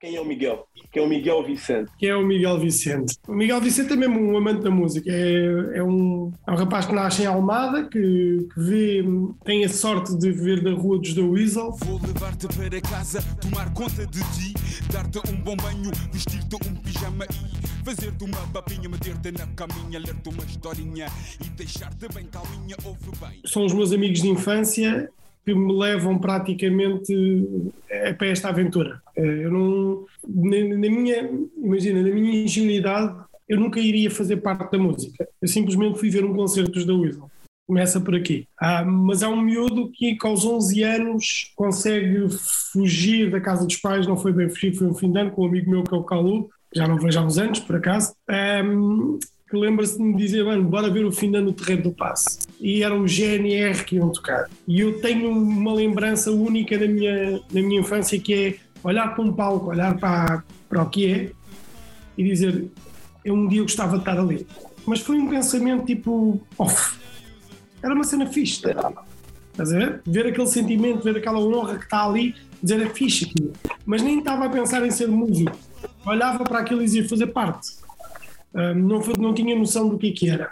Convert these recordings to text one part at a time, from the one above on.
Quem é o Miguel? Quem é o Miguel Vicente? Quem é o Miguel Vicente? O Miguel Vicente é mesmo um amante da música. É, é, um, é um rapaz que nasce em Almada, que, que vê, tem a sorte de viver da rua dos da Weasel. Vou levar-te para casa, tomar conta de ti, dar-te um bom banho, vestir-te um pijama e fazer-te uma babinha, meter-te na caminha, ler-te uma historinha e deixar-te bem calminha, ouve bem. São os meus amigos de infância que me levam praticamente eh, para esta aventura. Eh, eu não, na, na minha, imagina, na minha ingenuidade, eu nunca iria fazer parte da música. Eu simplesmente fui ver um concerto dos da Weasel. Começa por aqui. Ah, mas há um miúdo que, aos 11 anos, consegue fugir da casa dos pais. Não foi bem fugir, foi um fim de ano com um amigo meu que é o Calu, já não vejo há uns anos, por acaso. Um, que lembra-se de me dizer, mano, bora ver o fim no terreno do passe. E era o GNR que iam tocar. E eu tenho uma lembrança única da minha, da minha infância que é olhar para um palco, olhar para, para o que é e dizer, eu um dia gostava de estar ali. Mas foi um pensamento tipo off. Era uma cena fixe. Estás a ver? Ver aquele sentimento, ver aquela honra que está ali, dizer é fixe aquilo. Mas nem estava a pensar em ser músico. Olhava para aquilo e dizia fazer parte não, não tinha noção do que, é que era.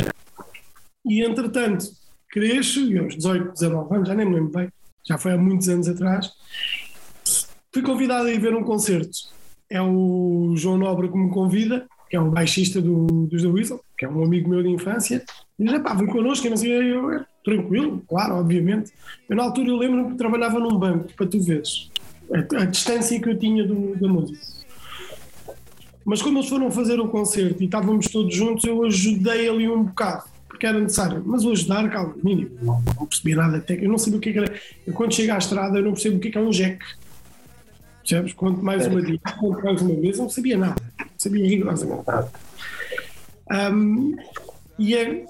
E entretanto, cresço, e aos 18, 19 anos, já nem me lembro bem, já foi há muitos anos atrás, fui convidado a ir ver um concerto. É o João Nobre que me convida, que é o baixista do, dos The Weasel, que é um amigo meu de infância, e diz, pá, vem connosco, eu não sei, eu, tranquilo, claro, obviamente. Eu na altura eu lembro que trabalhava num banco, para tu veres, a, a distância que eu tinha do, da música. Mas quando eles foram fazer o concerto e estávamos todos juntos, eu ajudei ali um bocado, porque era necessário. Mas o ajudar, calma, mínimo, não, não percebi nada até eu não sabia o que, é que era. Eu, quando chego à estrada, eu não percebo o que é, que é um jack. Percebes? Quanto mais uma dica, quanto mais uma vez, não sabia nada. Não sabia rigorosamente nada. Um, e, é,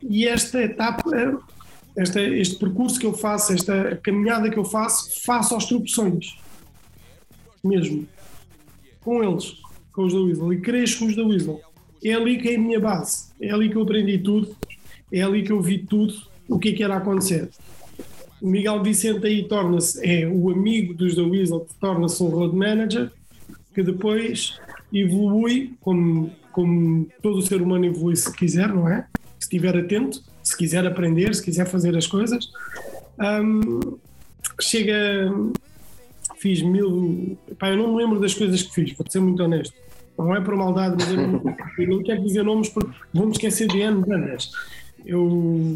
e esta etapa, esta, este percurso que eu faço, esta caminhada que eu faço, faço aos tropeções. Mesmo. Com eles com os da Weasel e cresço com os da Weasel. É ali que é a minha base, é ali que eu aprendi tudo, é ali que eu vi tudo, o que é que era acontecer. O Miguel Vicente aí torna-se, é o amigo dos da Weasel torna-se um road manager, que depois evolui, como, como todo ser humano evolui se quiser, não é? Se estiver atento, se quiser aprender, se quiser fazer as coisas. Um, chega, fiz mil. Pá, eu não me lembro das coisas que fiz, para ser muito honesto. Não é por maldade, mas eu não, eu não quero dizer nomes porque vamos esquecer de N bandas. Eu,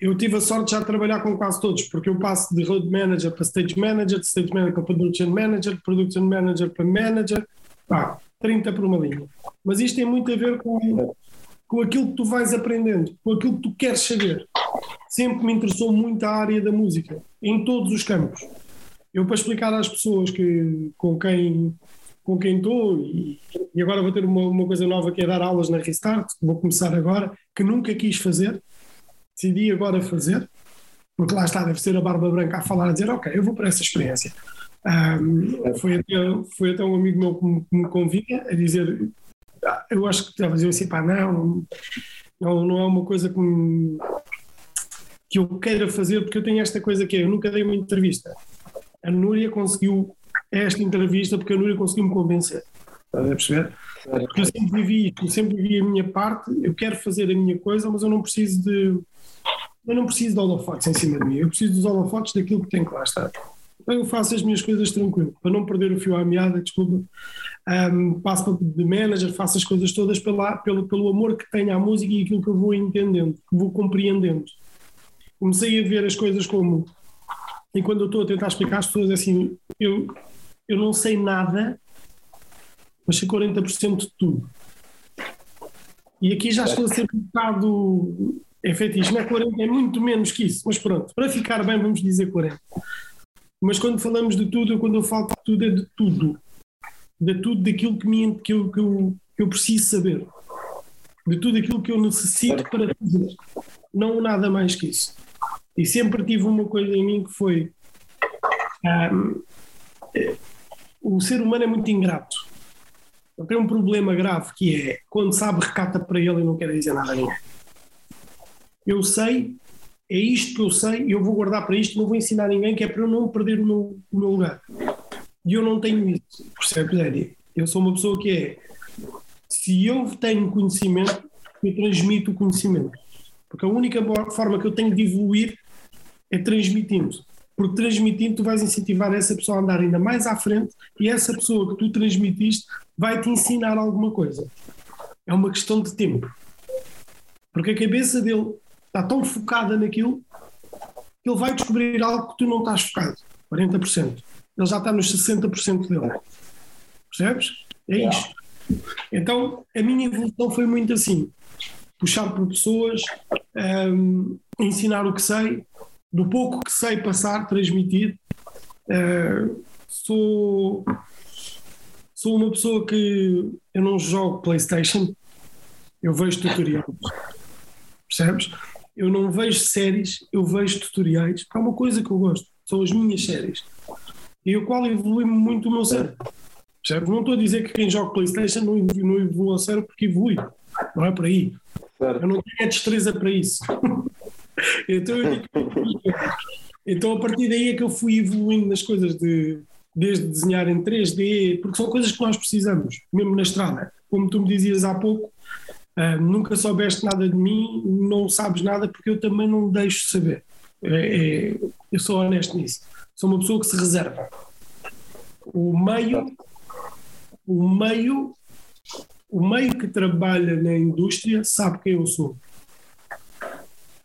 eu tive a sorte de já trabalhar com quase todos, porque eu passo de road manager para stage manager, de stage manager para production manager, de production manager para manager, pá, 30 por uma linha. Mas isto tem muito a ver com, com aquilo que tu vais aprendendo, com aquilo que tu queres saber. Sempre me interessou muito a área da música, em todos os campos. Eu, para explicar às pessoas que, com quem com quem estou e, e, agora vou ter uma, uma, coisa nova que é dar aulas na Restart, vou começar agora, que nunca quis fazer, decidi agora fazer, porque lá está, deve ser a barba branca a falar, a dizer, ok, eu vou para essa experiência. Um, foi, até, foi até um amigo meu que me, que me convida a dizer, ah, eu acho que estava a dizer assim, pá, não, não, não é uma coisa que, me, que eu queira fazer, porque eu tenho esta coisa que é, eu nunca dei uma entrevista. A Núria conseguiu esta entrevista porque a Núria conseguiu me convencer. Estás a perceber? Porque eu sempre vivi eu sempre vivi a minha parte, eu quero fazer a minha coisa, mas eu não preciso de. Eu não preciso de holofotes em cima de mim, eu preciso dos holofotes daquilo que tem que lá estar. Então eu faço as minhas coisas tranquilo, para não perder o fio à meada, desculpa. Um, passo de manager, faço as coisas todas pela, pelo, pelo amor que tenho à música e aquilo que eu vou entendendo, que vou compreendendo. Comecei a ver as coisas como. E quando eu estou a tentar explicar às pessoas, é assim, eu, eu não sei nada, mas sei 40% de tudo. E aqui já estou a ser um bocado efetivo. Não é 40, é muito menos que isso, mas pronto, para ficar bem, vamos dizer 40. Mas quando falamos de tudo, quando eu falo de tudo, é de tudo. De tudo daquilo que, me, que, eu, que, eu, que eu preciso saber. De tudo aquilo que eu necessito para fazer. Não nada mais que isso. E sempre tive uma coisa em mim que foi. Um, o ser humano é muito ingrato. Ele tem um problema grave que é quando sabe, recata para ele e não quer dizer nada a ninguém. Eu sei, é isto que eu sei, eu vou guardar para isto, não vou ensinar a ninguém, que é para eu não perder o meu, o meu lugar. E eu não tenho isso, percebes, Eddie? Eu sou uma pessoa que é, se eu tenho conhecimento, eu transmito o conhecimento. Porque a única forma que eu tenho de evoluir é transmitindo. Porque transmitindo, tu vais incentivar essa pessoa a andar ainda mais à frente e essa pessoa que tu transmitiste vai te ensinar alguma coisa. É uma questão de tempo. Porque a cabeça dele está tão focada naquilo que ele vai descobrir algo que tu não estás focado. 40%. Ele já está nos 60% dele. Percebes? É isto. Então, a minha evolução foi muito assim: puxar por pessoas, um, ensinar o que sei, do pouco que sei passar, transmitir. Uh, sou, sou uma pessoa que eu não jogo PlayStation, eu vejo tutoriais. Percebes? Eu não vejo séries, eu vejo tutoriais. É uma coisa que eu gosto, são as minhas séries. E o qual evolui muito o meu cérebro. Percebes? Não estou a dizer que quem joga PlayStation não evolui, não evolui o cérebro porque evolui. Não é por aí. Certo. Eu não tenho a destreza para isso. então, então, a partir daí é que eu fui evoluindo nas coisas de desde desenhar em 3D, porque são coisas que nós precisamos, mesmo na estrada. Como tu me dizias há pouco, uh, nunca soubeste nada de mim, não sabes nada porque eu também não deixo saber. É, é, eu sou honesto nisso. Sou uma pessoa que se reserva. O meio, o meio o meio que trabalha na indústria sabe quem eu sou.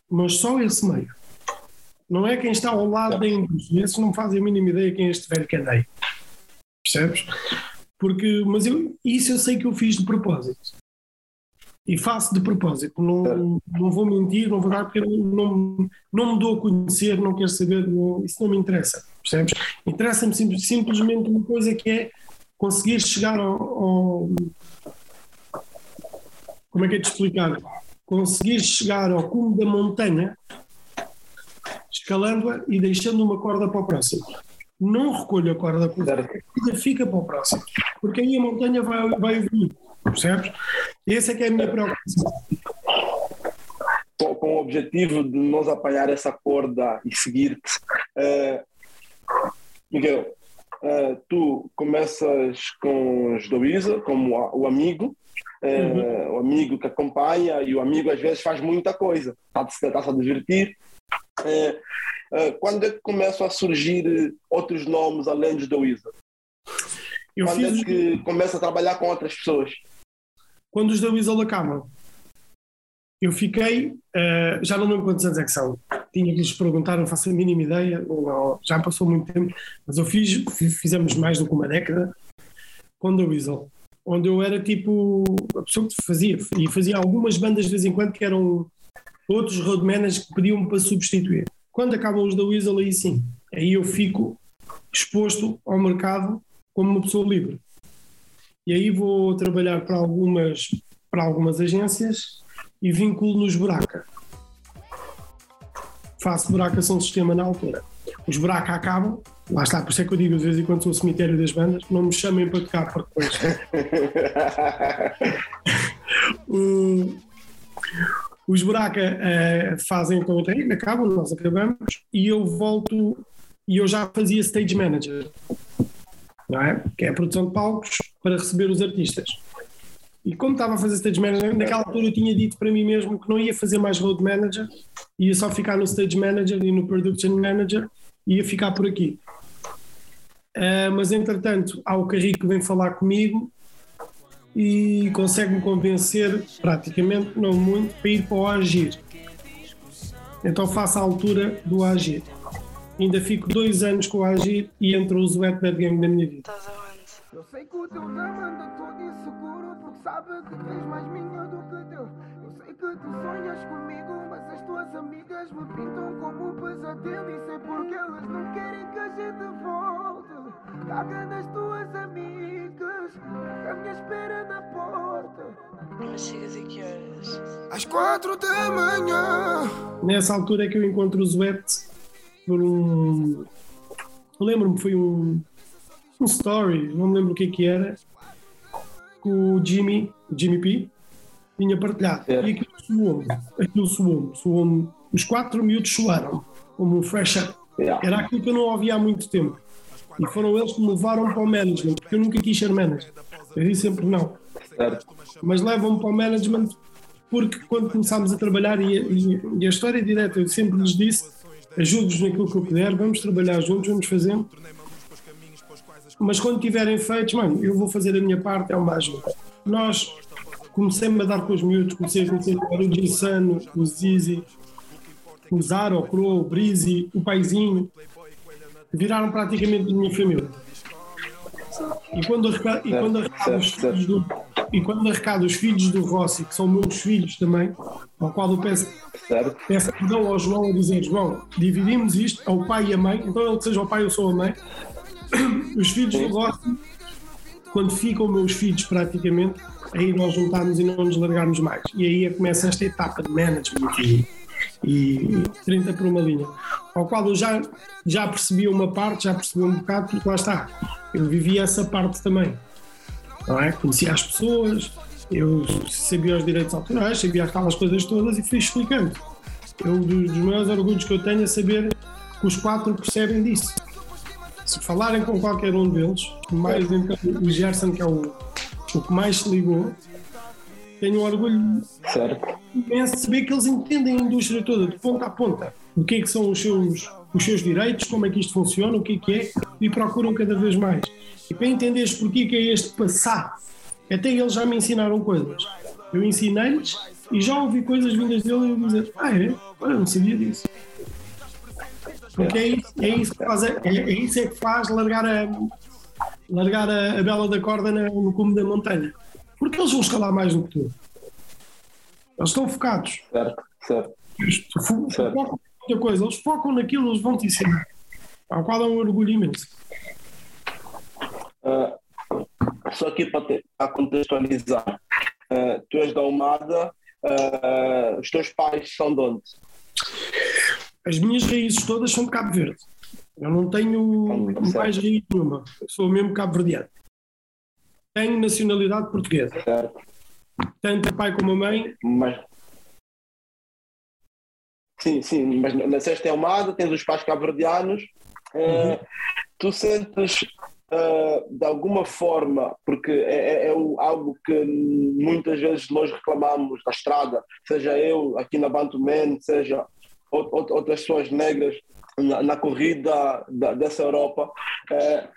Mas só esse meio. Não é quem está ao lado da indústria. Esses não fazem a mínima ideia quem é este velho andei. Percebes? Porque, mas eu, isso eu sei que eu fiz de propósito. E faço de propósito. Não, não vou mentir, não vou dar, porque não, não me dou a conhecer, não quero saber, não, isso não me interessa. Percebes? Interessa-me simplesmente uma coisa que é conseguir chegar ao, ao como é que é de explicar? Conseguir chegar ao cume da montanha, escalando-a e deixando uma corda para o próximo. Não recolho a corda para o próximo, fica para o próximo. Porque aí a montanha vai, vai evoluir, percebes? Essa é que é a minha preocupação. Com, com o objetivo de nos apanhar essa corda e seguir-te. Uh, Miguel, uh, tu começas com os Doiza, como o amigo, uhum. o amigo que acompanha e o amigo às vezes faz muita coisa, está-se tá a divertir. É, é, quando é que começam a surgir outros nomes além dos da Wizard? Eu quando fiz... é que começa a trabalhar com outras pessoas? Quando os da Wizard acabam. Eu fiquei, uh, já não lembro quantos anos é que são. Tinha que lhes perguntar, não faço a mínima ideia, já passou muito tempo, mas eu fiz, fizemos mais do que uma década com The Weasel onde eu era tipo a pessoa que fazia, e fazia algumas bandas de vez em quando que eram outros roadmans que pediam-me para substituir. Quando acabam os da Weasel, aí sim, aí eu fico exposto ao mercado como uma pessoa livre. E aí vou trabalhar para algumas, para algumas agências e vinculo nos Buraca. Faço Buraca São Sistema na altura. Os Buraca acabam, Lá está, por isso é que eu digo, às vezes, enquanto sou o cemitério das bandas, não me chamem para tocar, porque depois. o, os Buraca uh, fazem então o treino, acabam, nós acabamos, e eu volto, e eu já fazia stage manager, não é? Que é a produção de palcos para receber os artistas. E como estava a fazer stage manager, naquela altura eu tinha dito para mim mesmo que não ia fazer mais road manager, ia só ficar no stage manager e no production manager, ia ficar por aqui. Uh, mas entretanto, há o Carrico que vem falar comigo e consegue-me convencer, praticamente, não muito, para ir para o Agir. Então faço a altura do Agir. Ainda fico dois anos com o Agir e entra o Wet Bad Gang na minha vida. Eu sei que o teu nome anda todo inseguro porque sabe que tens mais minha do que Deus. Eu sei que tu sonhas comigo, as amigas me pintam como um pesadelo e sei porque elas não querem que a gente volte. Caga nas tuas amigas, a minha espera na porta. Mas chegas a que horas? Às quatro da manhã. Nessa altura é que eu encontro o Zwet por um. Lembro-me, foi um, um story, não me lembro o que, é que era, que o Jimmy, o Jimmy P, tinha partilhado. É. E aquilo suou-me, aquilo suou-me, suou-me. Os quatro miúdos suaram, como um fresh up. É. Era aquilo que eu não ouvia há muito tempo. E foram eles que me levaram para o management, porque eu nunca quis ser manager. Eu disse sempre não. Certo. Mas levam-me para o management porque quando começámos a trabalhar, e, e, e a história é direta, eu sempre lhes disse: ajude-nos naquilo que eu puder, vamos trabalhar juntos, vamos fazendo. Mas quando tiverem feitos, mano, eu vou fazer a minha parte, é uma ajuda. Nós comecei-me a dar com os miúdos, comecei a conhecer o Gissano, o Zizi, o Zara, o Crow, o Brizzy, o Paizinho, viraram praticamente minha família. E quando arrecado, e quando arrecado os filhos do, e quando arrecado os filhos do Rossi, que são meus filhos também, ao qual eu peço, peço perdão ao João a dizer, João, dividimos isto, ao pai e a mãe, então ele que seja o pai, eu sou a mãe. Os filhos do Rossi, quando ficam meus filhos praticamente, aí nós juntámos e não nos largarmos mais. E aí é começa esta etapa de management e, e 30 por uma linha, ao qual eu já, já percebi uma parte, já percebi um bocado, porque lá está, eu vivi essa parte também. Não é? Conhecia as pessoas, eu sabia os direitos autorais, sabia aquelas coisas todas e fui explicando. Eu, dos, dos maiores orgulhos que eu tenho é saber que os quatro percebem disso. Se falarem com qualquer um deles, mais então o Gerson, que é o, o que mais se ligou, tenho um orgulho Certo. imenso de saber que eles entendem a indústria toda, de ponta a ponta. O que é que são os seus, os seus direitos, como é que isto funciona, o que é que é, e procuram cada vez mais. E para entenderes porquê que é este passado, até eles já me ensinaram coisas. Eu ensinei-lhes e já ouvi coisas vindas dele e eu dizer, ah é? Olha, não sabia disso. Porque é isso, é isso que faz, é, é isso é que faz largar a, largar a, a bela da corda na- no cume da montanha. Porque eles vão escalar mais do que tu. Eles estão focados. Certo. Certo. Eles fo- Certo. focam em muita coisa. Eles focam naquilo, eles vão te ensinar. Ao qual é um orgulho imenso. Ah, só aqui para, te- para contextualizar, ah, tu és da Almada, ah, os teus pais são de onde? As minhas raízes todas são de Cabo Verde. Eu não tenho mais raiz nenhuma. Sou mesmo cabo-verdiano. Tenho nacionalidade portuguesa. Certo. Tanto o pai como a mãe. Mas... Sim, sim, mas nasceste em Almada, tens os pais cabo-verdianos. ah, Tu sentes ah, de alguma forma, porque é, é- é algo que muitas vezes nós reclamamos da estrada, seja eu aqui na Bantuman, seja outras pessoas negras na, na corrida da- dessa Europa. eh,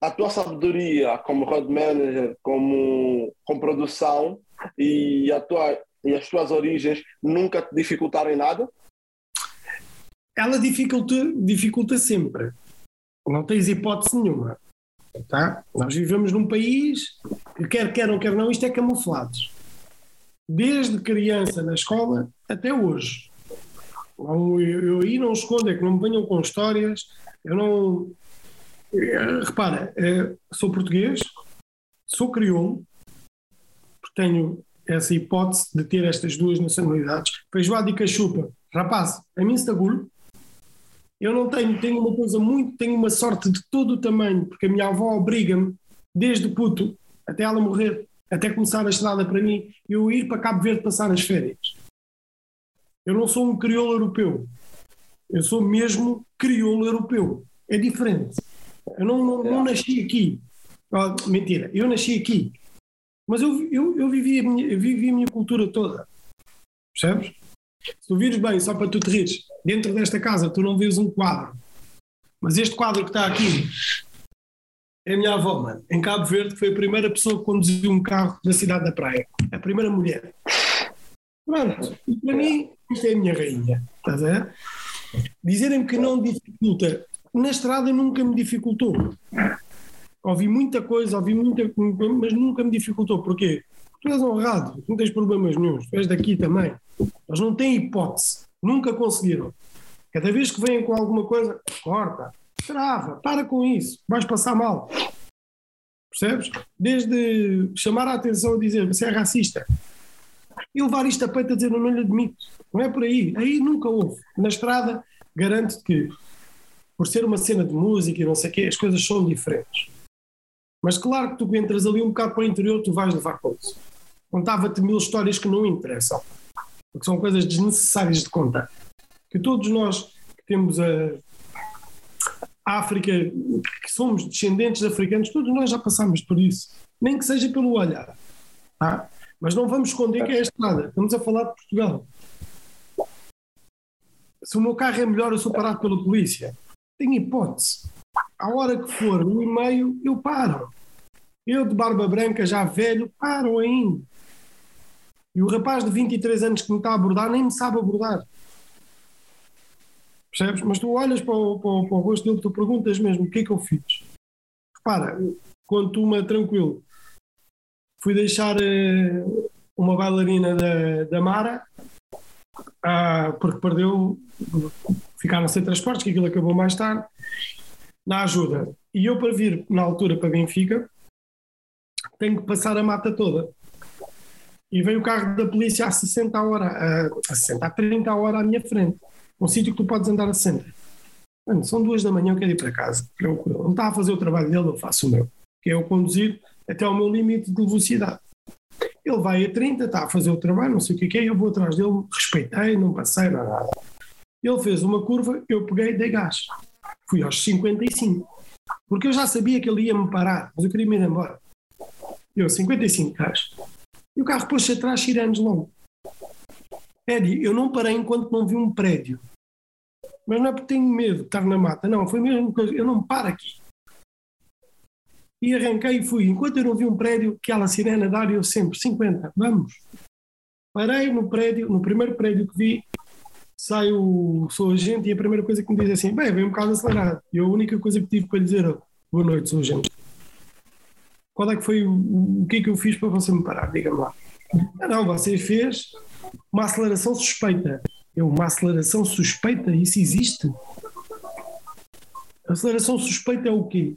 a tua sabedoria como road manager, como, com produção e, a tua, e as tuas origens nunca te dificultaram em nada? Ela dificulta, dificulta sempre. Não tens hipótese nenhuma. Tá? Nós vivemos num país que, quer queiram, quer não, isto é camuflados. Desde criança na escola até hoje. Não, eu, eu não escondo, é que não me venham com histórias. Eu não. eh, Repara, eh, sou português, sou crioulo, tenho essa hipótese de ter estas duas nacionalidades. Feijoada e cachupa. Rapaz, a mim se agulho. Eu não tenho, tenho uma coisa muito, tenho uma sorte de todo o tamanho, porque a minha avó obriga-me, desde puto, até ela morrer, até começar a estrada para mim, eu ir para Cabo Verde passar as férias. Eu não sou um crioulo europeu. Eu sou mesmo crioulo europeu. É diferente. Eu não, não, não nasci aqui. Ah, mentira, eu nasci aqui. Mas eu, eu, eu, vivi a minha, vivi a minha cultura toda. Percebes? Se tu vires bem, só para tu te rires, dentro desta casa tu não vês um quadro. Mas este quadro que está aqui é a minha avó, mano. Em Cabo Verde, foi a primeira pessoa que conduziu um carro na cidade da praia. A primeira mulher. Pronto. E para mim, isto é a minha rainha. Estás a ver? Dizerem-me que não dificulta. Na estrada nunca me dificultou. Ouvi muita coisa, ouvi muita mas nunca me dificultou. Porquê? Porque tu és honrado, não tens problemas nenhum. Tu és daqui também. Eles não têm hipótese. Nunca conseguiram. Cada vez que vêm com alguma coisa, corta, trava, para com isso, vais passar mal. Percebes? Desde chamar a atenção e dizer você é racista e levar isto a peito a dizer eu não lhe admito. Não é por aí. Aí nunca houve. Na estrada, garanto-te que, por ser uma cena de música e não sei o quê, as coisas são diferentes. Mas claro que tu entras ali um bocado para o interior, tu vais levar com isso. Contava-te mil histórias que não interessam, porque são coisas desnecessárias de contar. Que todos nós que temos a, África, que somos descendentes de africanos, todos nós já passamos por isso, nem que seja pelo olhar. Tá? Mas não vamos esconder que é a estrada, estamos a falar de Portugal. Se o meu carro é melhor, eu sou parado pela polícia. Tem hipótese. À hora que for, um e meio, eu paro. Eu de barba branca, já velho, paro ainda. E o rapaz de 23 anos que me está a abordar nem me sabe abordar. Percebes? Mas tu olhas para o, para o, para o rosto dele, tu perguntas mesmo o que é que eu fiz. Repara, tu me tranquilo, fui deixar uh, uma bailarina da, da Mara, uh, porque perdeu, ficaram sem transportes, que aquilo acabou mais tarde, na ajuda. E eu, para vir na altura para Benfica, tenho que passar a mata toda. E veio o carro da polícia a 60 a hora, a, a 60, a 30 a hora à minha frente um sítio que tu podes andar a 60. Mano, são duas da manhã, eu quero ir para casa, tranquilo. Não está a fazer o trabalho dele, eu faço o meu, que é eu conduzir até ao meu limite de velocidade. Ele vai a 30, está a fazer o trabalho, não sei o que é, eu vou atrás dele, respeitei, não passei, nada. Ele fez uma curva, eu peguei, dei gás. Fui aos 55. Porque eu já sabia que ele ia me parar, mas eu queria me ir embora. Eu, 55 gás. E o carro pôs-se atrás, tiramos logo. Eddie, eu não parei enquanto não vi um prédio. Mas não é porque tenho medo de estar na mata, não, foi mesmo coisa, eu não paro aqui. E arranquei e fui. Enquanto eu não vi um prédio, aquela sirena dar, eu sempre, 50, vamos. Parei no prédio, no primeiro prédio que vi, saio, sou agente, e a primeira coisa que me diz é assim: bem, vem um bocado acelerado. E a única coisa que tive para lhe dizer, boa noite, sou agente. Qual é que foi o, o que é que eu fiz para você me parar? Diga-me lá. Ah, não, você fez uma aceleração suspeita. É uma aceleração suspeita? Isso existe? Aceleração suspeita é o quê?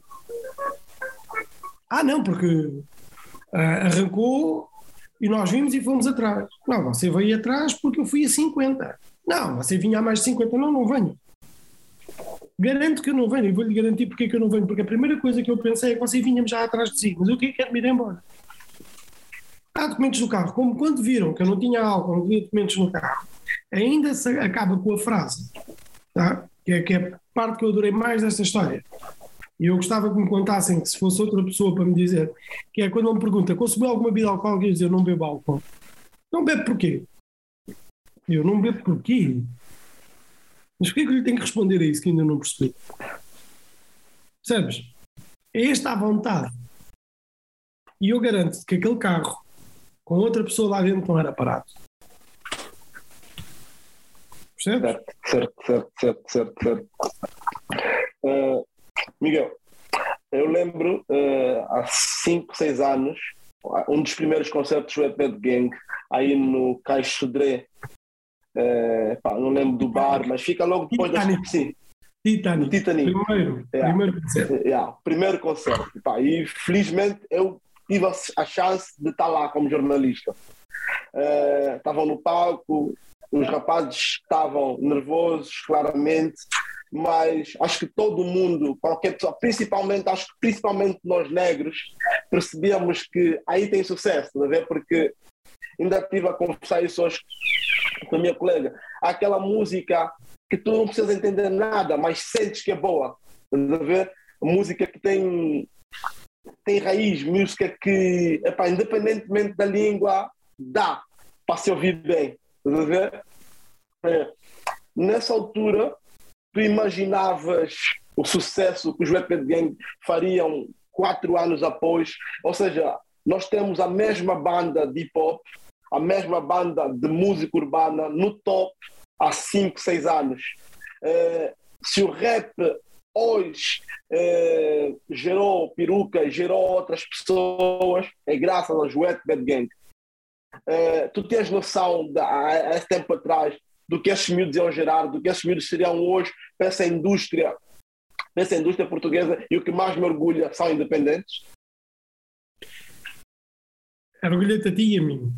Ah, não, porque uh, arrancou e nós vimos e fomos atrás. Não, você veio atrás porque eu fui a 50. Não, você vinha a mais de 50. Não, não venho. Garanto que eu não venho e vou-lhe garantir porque é que eu não venho, porque a primeira coisa que eu pensei é que você vinha já atrás de si, mas eu quero me ir embora. Há documentos no carro, como quando viram que eu não tinha álcool, não tinha documentos no carro, ainda se acaba com a frase, tá? que, é, que é a parte que eu adorei mais desta história. E eu gostava que me contassem que se fosse outra pessoa para me dizer, que é quando ele me pergunta, consumiu alguma bebida alcoólica? Eu dizer, não bebo álcool. Não bebo porquê? Eu não bebo porquê? Mas porquê que eu lhe tenho que responder a isso que ainda não percebi? Percebes? É esta a vontade. E eu garanto que aquele carro com outra pessoa lá dentro não era parado. Percebes? Certo, certo, certo, certo, certo. Uh, Miguel, eu lembro uh, há 5, 6 anos, um dos primeiros concertos do Bad Gang, aí no Caixo Dré. Uh, pá, não lembro do bar, mas fica logo depois Titanic. das. Sim, Titanic. Titanic. Primeiro, Yeah. primeiro concerto. Yeah, primeiro concerto. Pá, e felizmente eu tive a, chance de estar lá como jornalista. Eh, Estavam no palco, os rapazes estavam nervosos, claramente, mas acho que todo mundo, qualquer pessoa, principalmente, acho que principalmente nós negros, percebíamos que aí tem sucesso, ver? Porque ainda estive a conversar isso hoje com a minha colega. Aquela música que tu não precisas entender nada, mas sentes que é boa. Ver? Música que tem, tem raiz, música que, epá, independentemente da língua, dá para se ouvir bem. Ver? É. Nessa altura, tu imaginavas o sucesso que os Rapid Gang fariam quatro anos após? Ou seja, nós temos a mesma banda de hip hop, a mesma banda de música urbana no top há 5, 6 anos. Eh, se o rap hoje eh, gerou peruca, gerou outras pessoas, é graças aos Wet Bad Gang. Eh, tu tens noção, de, há, há esse tempo atrás, do que esses miúdos iam gerar, do que esses miúdos seriam hoje para essa indústria, para essa indústria portuguesa, e o que mais me orgulha são independentes? Orgulha-te a ti e a mim.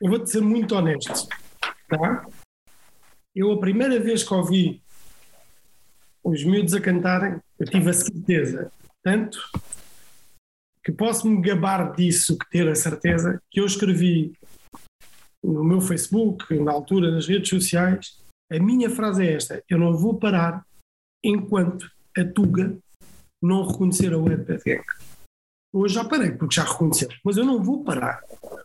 Eu vou-te ser muito honesto. Tá? Eu, a primeira vez que ouvi os miúdos a cantarem, eu tive a certeza, tanto que posso me gabar disso, que ter a certeza, que eu escrevi no meu Facebook, na altura, nas redes sociais, a minha frase é esta: eu não vou parar enquanto a Tuga não reconhecer a Gang. Hoje já parei, porque já reconheceram. Mas eu não vou parar,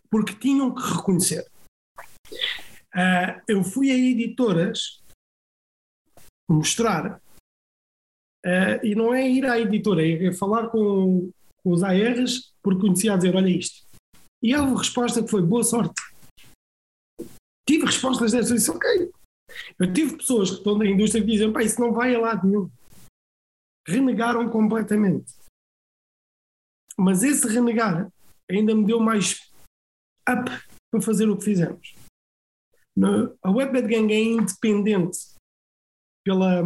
porque tinham que reconhecer. Uh, eu fui a editoras mostrar, uh, e não é ir à editora, é falar com, com os ARs, porque conhecia a dizer: olha isto. E houve resposta que foi boa sorte. Tive respostas destas e disse: ok. Eu tive pessoas que estão da indústria que dizem: pá, isso não vai a lado nenhum. Renegaram completamente. Mas esse renegar ainda me deu mais up para fazer o que fizemos. A Webbed Gang é independente pela,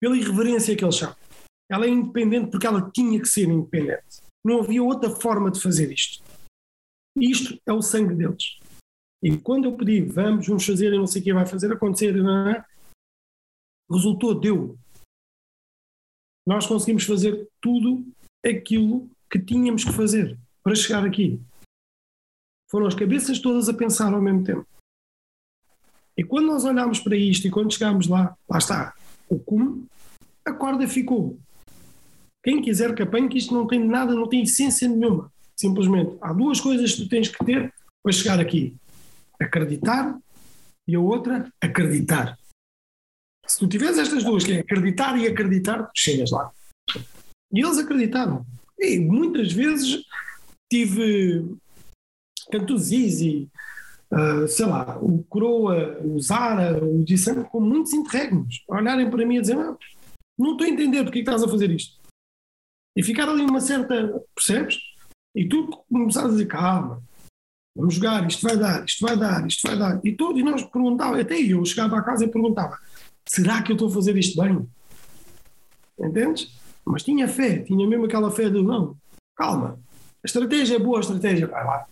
pela irreverência que eles são. Ela é independente porque ela tinha que ser independente. Não havia outra forma de fazer isto. Isto é o sangue deles. E quando eu pedi, vamos, vamos fazer, e não sei o que vai fazer acontecer, não é? resultou, deu. Nós conseguimos fazer tudo aquilo que tínhamos que fazer para chegar aqui. Foram as cabeças todas a pensar ao mesmo tempo. E quando nós olhámos para isto e quando chegámos lá, lá está, o como, a corda ficou. Quem quiser que apanhe, que isto não tem nada, não tem essência nenhuma. Simplesmente, há duas coisas que tu tens que ter para chegar aqui: acreditar e a outra, acreditar. Se tu tiveres estas duas, que é acreditar e acreditar, chegas lá. E eles acreditaram. E muitas vezes tive tanto Zizi, uh, sei lá, o Croa, o Zara, o Dissam, com muitos interregnos, olharem para mim e dizer: não, não estou a entender porque é que estás a fazer isto. E ficar ali uma certa, percebes? E tu começares a dizer: calma, vamos jogar, isto vai dar, isto vai dar, isto vai dar. E, todo, e nós perguntávamos, até eu chegava à casa e perguntava: será que eu estou a fazer isto bem? Entendes? Mas tinha fé, tinha mesmo aquela fé de não, calma, a estratégia é boa, a estratégia vai lá.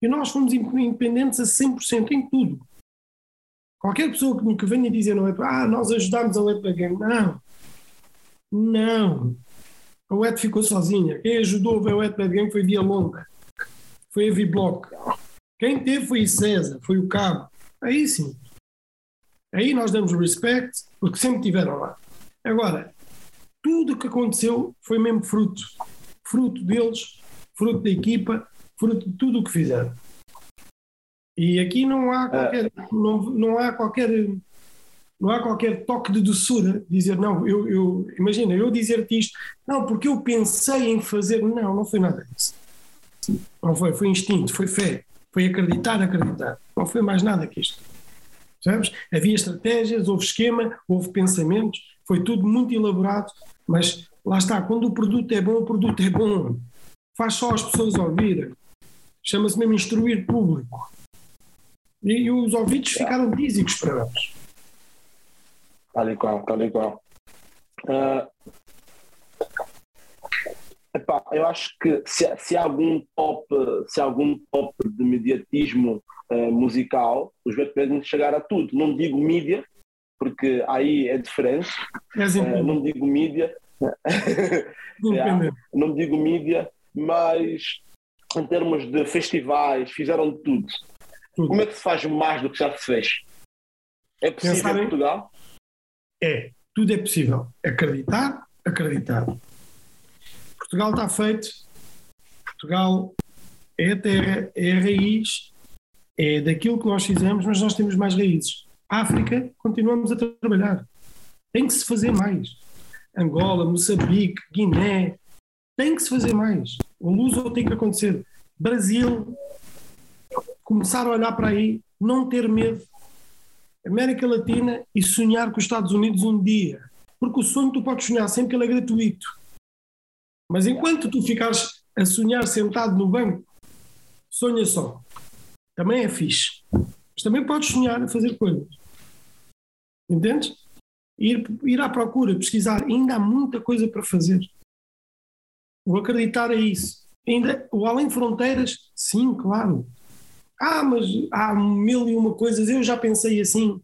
E nós fomos independentes a 100% em tudo. Qualquer pessoa que, que venha dizer não é ah, nós ajudámos a Let Game, não. Não. A Wet ficou sozinha. Quem ajudou a ver o Wet Game foi Via Longa. Foi a V-Block. Quem teve foi César, foi o Cabo. Aí sim. Aí nós damos respect, porque sempre tiveram lá. Agora, tudo o que aconteceu foi mesmo fruto. Fruto deles, fruto da equipa, fruto de tudo o que fizeram. E aqui não há qualquer, não, não há qualquer, não há qualquer toque de doçura, dizer não, eu, eu imagina, eu dizer-te isto, não, porque eu pensei em fazer, não, não foi nada disso. Não foi, foi instinto, foi fé, foi acreditar, acreditar. Não foi mais nada que isto. Sabes? Havia estratégias, houve esquema, houve pensamentos, foi tudo muito elaborado, mas lá está, quando o produto é bom, o produto é bom. Faz só as pessoas ouvirem. Chama-se mesmo instruir público. E, e os ouvidos ficaram dízicos para nós. Tal e qual, tal e qual. Uh, epá, eu acho que se, se, há algum top, se há algum top de mediatismo uh, musical, os podem chegar a tudo. Não digo mídia, porque aí é diferente. Uh, não digo mídia. é, não digo mídia, mas em termos de festivais, fizeram tudo. tudo. Como é que se faz mais do que já se fez? É possível Pensar em Portugal? É, tudo é possível. Acreditar, acreditar. Portugal está feito. Portugal é a terra, é a raiz, é daquilo que nós fizemos, mas nós temos mais raízes. África, continuamos a trabalhar. Tem que se fazer mais. Angola, Moçambique, Guiné, tem que se fazer mais. O Luso tem que acontecer. Brasil, começar a olhar para aí, não ter medo. América Latina e sonhar com os Estados Unidos um dia. Porque o sonho tu podes sonhar sempre que ele é gratuito. Mas enquanto tu ficares a sonhar sentado no banco, sonha só. Também é fixe. Mas também podes sonhar a fazer coisas. Entendes? Ir, ir à procura, pesquisar. Ainda há muita coisa para fazer. O acreditar é isso. Ainda, o além fronteiras, sim, claro. Ah, mas há mil e uma coisas, eu já pensei assim.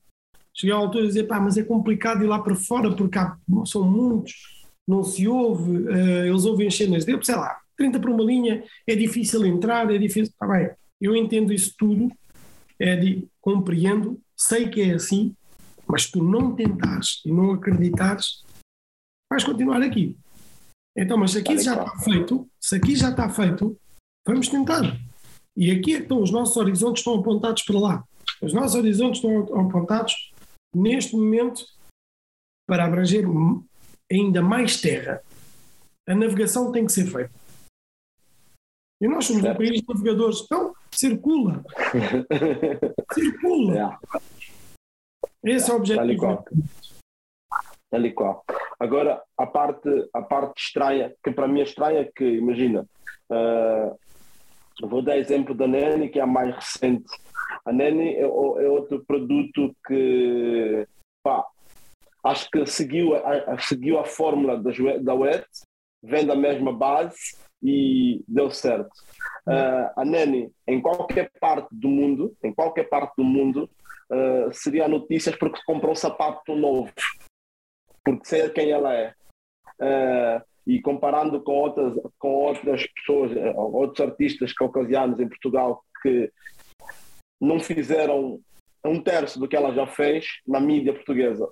Cheguei à altura de dizer, pá, mas é complicado ir lá para fora porque há, são muitos, não se ouve, uh, eles ouvem as cenas dele, sei lá, 30 por uma linha, é difícil entrar, é difícil. Tá bem, eu entendo isso tudo, é de, compreendo, sei que é assim, Mas tu não tentares e não acreditares, vais continuar aqui. Então, mas se aqui já está feito, se aqui já está feito, vamos tentar. E aqui é que estão os nossos horizontes estão apontados para lá. Os nossos horizontes estão apontados neste momento para abranger ainda mais terra. A navegação tem que ser feita. E nós somos um país de navegadores. Então, circula. circula. Yeah. Esse é o objetivo. Tal e qual. Agora, a parte, a parte estranha, que para mim é estranha, que imagina, uh, vou dar exemplo da Nene, que é a mais recente. A Nene é, é outro produto que, pá, acho que seguiu a, seguiu a fórmula da, da WET, vem da mesma base e deu certo. Uh, a Nene, em qualquer parte do mundo, em qualquer parte do mundo, uh, seria notícias porque comprou um sapato novo, porque sei quem ela é. Uh, e comparando com outras, com outras pessoas, outros artistas caucasianos em Portugal que não fizeram um terço do que ela já fez na mídia portuguesa.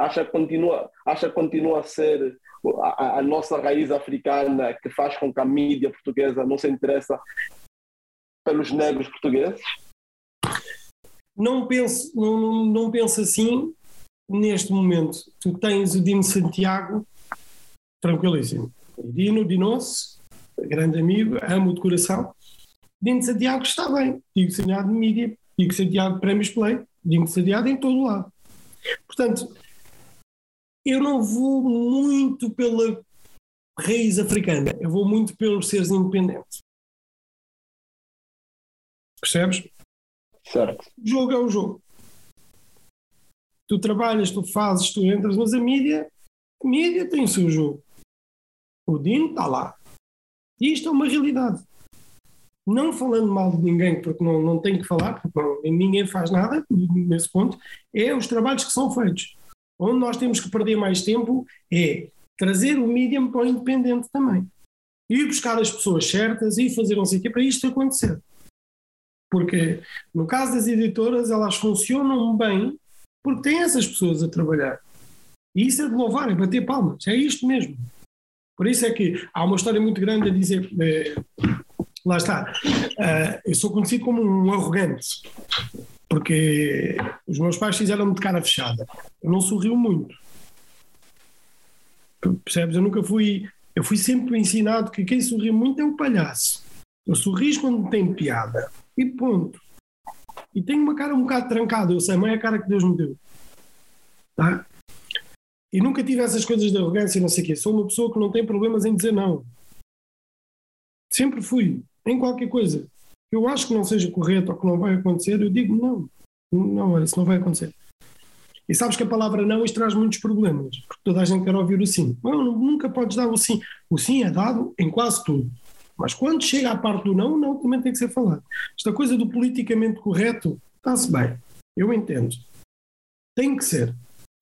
Acha que continua, acha que continua a ser a, a, nossa raiz africana que faz com que a mídia portuguesa não se interessa pelos negros portugueses? Não penso, não, não penso assim neste momento. Tu tens o Dino Santiago, tranquilíssimo. Dino, Dinosso, grande amigo, amo de coração. Dino Santiago está bem. Digo Santiago de mídia, digo Santiago de Prémios Play, digo Santiago em todo lado. Portanto, eu não vou muito pela raiz africana, eu vou muito pelos seres independentes. Percebes? Certo. O jogo é o jogo. Tu trabalhas, tu fazes, tu entras, mas a mídia, a mídia tem o seu jogo. O Dino está lá. E isto é uma realidade. Não falando mal de ninguém, porque não, não tenho que falar, porque ninguém faz nada nesse ponto, é os trabalhos que são feitos. Onde nós temos que perder mais tempo é trazer o medium para o independente também. Ir buscar as pessoas certas e fazer não sei o quê para isto acontecer. Porque no caso das editoras, elas funcionam bem porque têm essas pessoas a trabalhar. E isso é de louvar, é bater palmas, é isto mesmo. Por isso é que há uma história muito grande a dizer. Eh, lá está. Uh, eu sou conhecido como um arrogante porque os meus pais fizeram-me de cara fechada. Eu não sorrio muito. Percebes? Eu nunca fui. Eu fui sempre ensinado que quem sorri muito é o palhaço. Eu sorriso quando tem piada. E ponto. E tenho uma cara um bocado trancada. Eu sei, mãe, é a cara que Deus me deu. Tá? E nunca tive essas coisas de arrogância e não sei o quê. Sou uma pessoa que não tem problemas em dizer não. Sempre fui. Em qualquer coisa eu acho que não seja correto ou que não vai acontecer, eu digo não. Não, isso não vai acontecer. E sabes que a palavra não isto traz muitos problemas, porque toda a gente quer ouvir o sim. Não, nunca podes dar o sim. O sim é dado em quase tudo. Mas quando chega à parte do não, não também tem que ser falado. Esta coisa do politicamente correto está-se bem. Eu entendo. Tem que ser.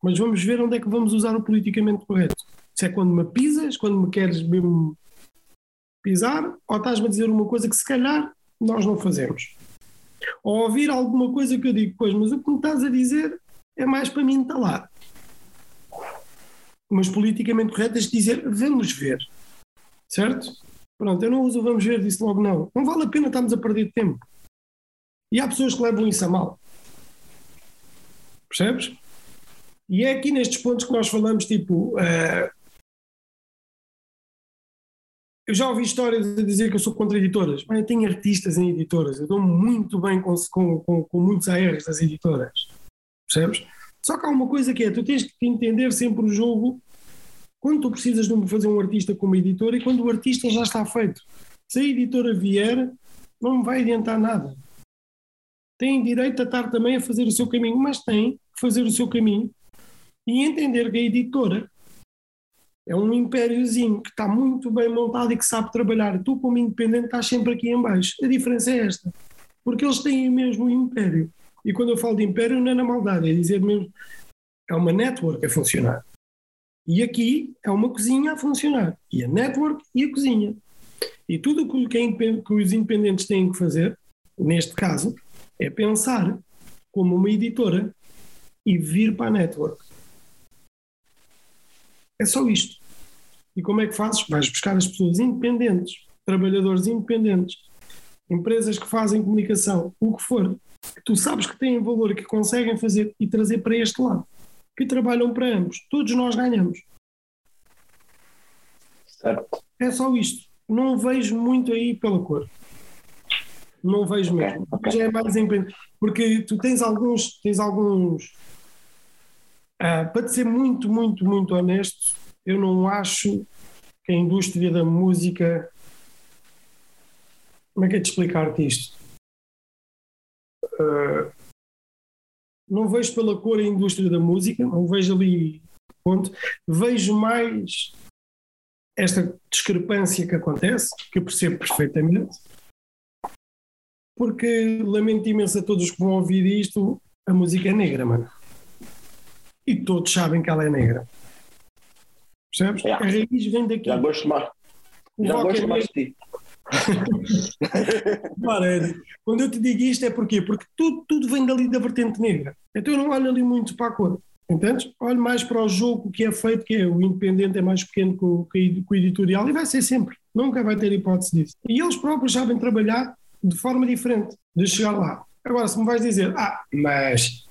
Mas vamos ver onde é que vamos usar o politicamente correto. Se é quando me pisas, quando me queres mesmo pisar, ou estás-me a dizer uma coisa que se calhar nós não fazemos. Ou ouvir alguma coisa que eu digo, pois, mas o que me estás a dizer é mais para mim entalar. Mas politicamente correto é dizer vamos ver. Certo? Pronto, eu não uso vamos ver, disse logo não. Não vale a pena estarmos a perder tempo. E há pessoas que levam isso a mal. Percebes? E é aqui nestes pontos que nós falamos, tipo, uh, eu já ouvi histórias a dizer que eu sou contra editoras, mas eu tenho artistas em editoras, eu dou muito bem com, com, com, muitos ARs das editoras, percebes? Só que há uma coisa que é, tu tens que entender sempre o jogo quando tu precisas de fazer um artista como editora e quando o artista já está feito. Se a editora vier, não vai adiantar nada. Tem direito a estar também a fazer o seu caminho, mas tem que fazer o seu caminho e entender que a editora é um impériozinho que está muito bem montado e que sabe trabalhar. Tu, como independente, estás sempre aqui em baixo. A diferença é esta. Porque eles têm mesmo império. E quando eu falo de império, não é na maldade, é dizer mesmo. É uma network a funcionar. E aqui é uma cozinha a funcionar. E a network e a cozinha. E tudo o que, é que os independentes têm que fazer, neste caso, é pensar como uma editora e vir para a network. É só isto. E como é que fazes? Vais buscar as pessoas independentes, trabalhadores independentes, empresas que fazem comunicação, o que for, que tu sabes que têm valor, que conseguem fazer e trazer para este lado, que trabalham para ambos. Todos nós ganhamos. Certo. É só isto. Não vejo muito aí pela cor. Não vejo Ok, mesmo. ok. Já é mais empenho. Porque tu tens alguns, tens alguns. Ah, para ser muito, muito, muito honesto, eu não acho que a indústria da música. Como é que é de explicar-te isto? Ah, não vejo pela cor a indústria da música, não vejo ali ponto. Vejo mais esta discrepância que acontece, que eu percebo perfeitamente, porque lamento imenso a todos que vão ouvir isto, a música é negra, mano. E todos sabem que ela é negra. Percebes? Yeah. A raiz vem daqui. Já gosto mais, já é gosto mais de ti. Ed, quando eu te digo isto é porquê? Porque tudo, tudo vem dali da vertente negra. Então eu não olho ali muito para a cor. Entendes? Olho mais para o jogo que é feito, que é o independente é mais pequeno que o, que o editorial e vai ser sempre. Nunca vai ter hipótese disso. E eles próprios sabem trabalhar de forma diferente de chegar lá. Agora, se me vais dizer, ah, mas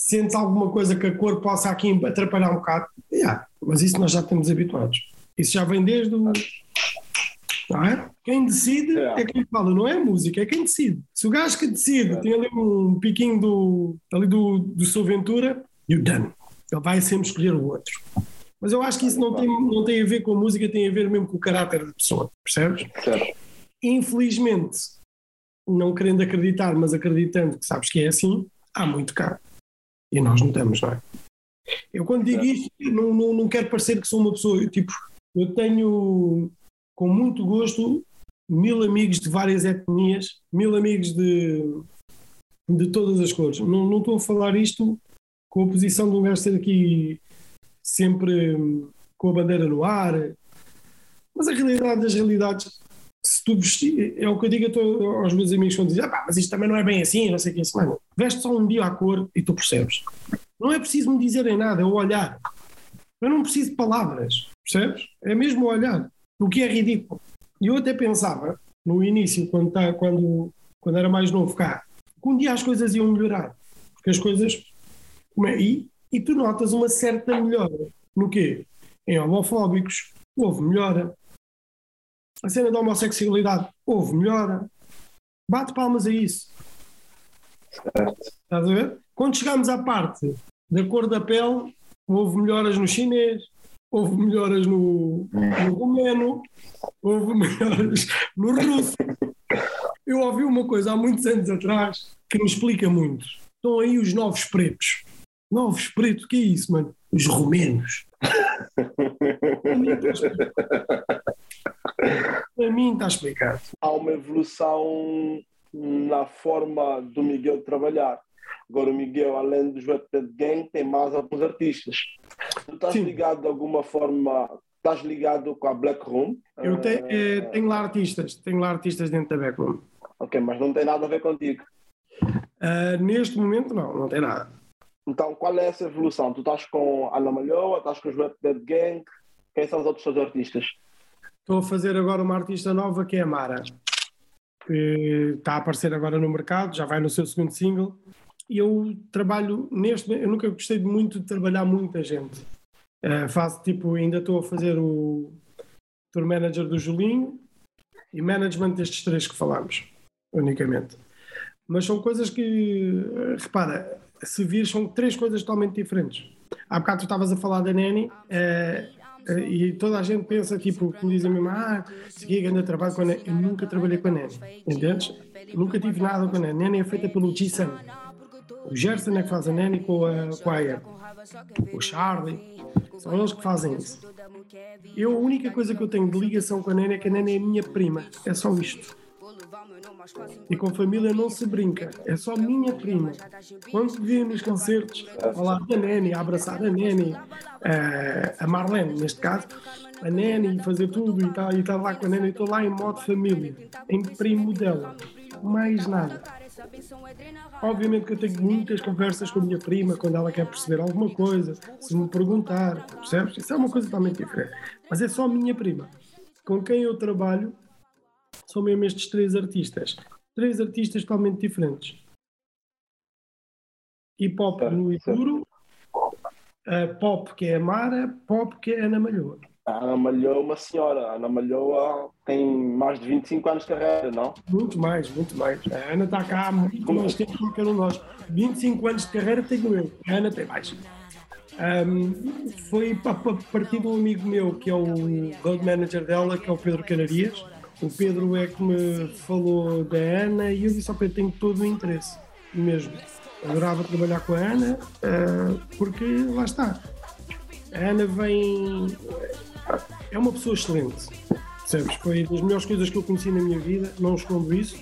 sentes alguma coisa que a cor possa aqui atrapalhar um bocado, yeah, mas isso nós já estamos habituados. Isso já vem desde o. Não é? Quem decide É. quem fala, não é a música, é quem decide. Se o gajo que decide tem ali um piquinho do, ali do, do seu Ventura, you done. Ele vai sempre escolher o outro. Mas eu acho que isso não tem, não tem a ver com a música, tem a ver mesmo com o caráter da pessoa, percebes? Certo. Infelizmente, não querendo acreditar, mas acreditando que sabes que é assim, há muito cá. E nós não estamos, não é? Eu quando digo isto, não, não, não quero parecer que sou uma pessoa, eu, tipo, eu tenho com muito gosto mil amigos de várias etnias, mil amigos de, de todas as cores. Não, não estou a falar isto com a posição de um gajo ser aqui sempre hum, com a bandeira no ar, mas a realidade das realidades, se tu vestir, é o que eu digo a to- aos meus amigos quando dizem, ah, mas isto também não é bem assim, não sei o que é isso. Mano, veste só um dia à cor e tu percebes. Não é preciso me dizerem nada, é o olhar. Eu não preciso de palavras, percebes? É mesmo o olhar. O que é ridículo. E eu até pensava, no início, quando, tá, quando, quando era mais novo cá, que um dia as coisas iam melhorar. Porque as coisas. é- E, e tu notas uma certa melhora. No quê? Em homofóbicos, houve melhora. A cena da homossexualidade, houve melhora. Bate palmas a isso. Certo. Estás a ver? Quando chegamos à parte da cor da pele, houve melhoras no chinês, houve melhoras no, no romeno, houve melhoras no russo. Eu ouvi uma coisa há muitos anos atrás que me explica muito. Estão aí os novos pretos. Novos pretos, o que é isso, mano? Os romenos. Para mim está explicado. Há uma evolução na forma do Miguel trabalhar. Agora, o Miguel, além dos Web Gang, tem mais alguns artistas. Tu estás Sim. ligado de alguma forma, estás ligado com a Black Room? Eu te- Eh, eh, tenho lá artistas, tenho lá artistas dentro da Backroom. Ok, mas não tem nada a ver contigo. Ah, neste momento, não, não tem nada. Então, qual é essa evolução? Tu estás com a Ana Malhoa, estás com os Web Gang, quem são os outros teus artistas? Estou a fazer agora uma artista nova que é a Mara, que está a aparecer agora no mercado, já vai no seu segundo single. E eu trabalho neste. Eu nunca gostei muito de trabalhar muita gente. Ah, faço tipo, ainda estou a fazer o tour manager do Julinho e management destes três que falámos, unicamente. Mas são coisas que, repara, se vir, são três coisas totalmente diferentes. Há bocado tu estavas a falar da Neni eh, eh, e toda a gente pensa, tipo, me dizem mesmo, ah, segui grande trabalho com a Neni. Eu nunca trabalhei com a Neni, entendes? Nunca tive nada com a Neni. A Neni é feita pelo G-Sun. O Gerson é que faz a Neni com a, com Aya. O Charlie. São eles que fazem isso. Eu, a única coisa que eu tenho de ligação com a Neni é que a Neni é minha prima. É só isto. E com família não se brinca, é só minha prima. Quando vi nos concertos, lado da Neni, a abraçar a Neni, eh, a Marlene, neste caso, a Neni, e fazer tudo e estar e tá lá com a Neni, estou lá em modo família, em primo dela, mais nada. Obviamente que eu tenho muitas conversas com a minha prima quando ela quer perceber alguma coisa, se me perguntar, percebes? Isso é uma coisa totalmente diferente. Mas é só a minha prima. Com quem eu trabalho são mesmo estes três artistas. Três artistas totalmente diferentes. Hip hop no Ituro, uh, pop que é a Mara, pop que é a Ana Malhoa. A Ana Malhoa é uma senhora. A Ana Malhoa tem mais de 25 anos de carreira, não? Muito mais, muito mais. A Ana está cá há muito mais tempo que qualquer um nós. 25 anos de carreira tenho eu. A Ana tem mais. Um, foi a partir de um amigo meu que é o road manager dela, que é o Pedro Canarias. O Pedro é que me falou da Ana e eu disse ao Pedro: tenho todo o interesse, mesmo. Adorava trabalhar com a Ana, uh, porque lá está. A Ana vem. É uma pessoa excelente, percebes? Foi das melhores coisas que eu conheci na minha vida, não escondo isso.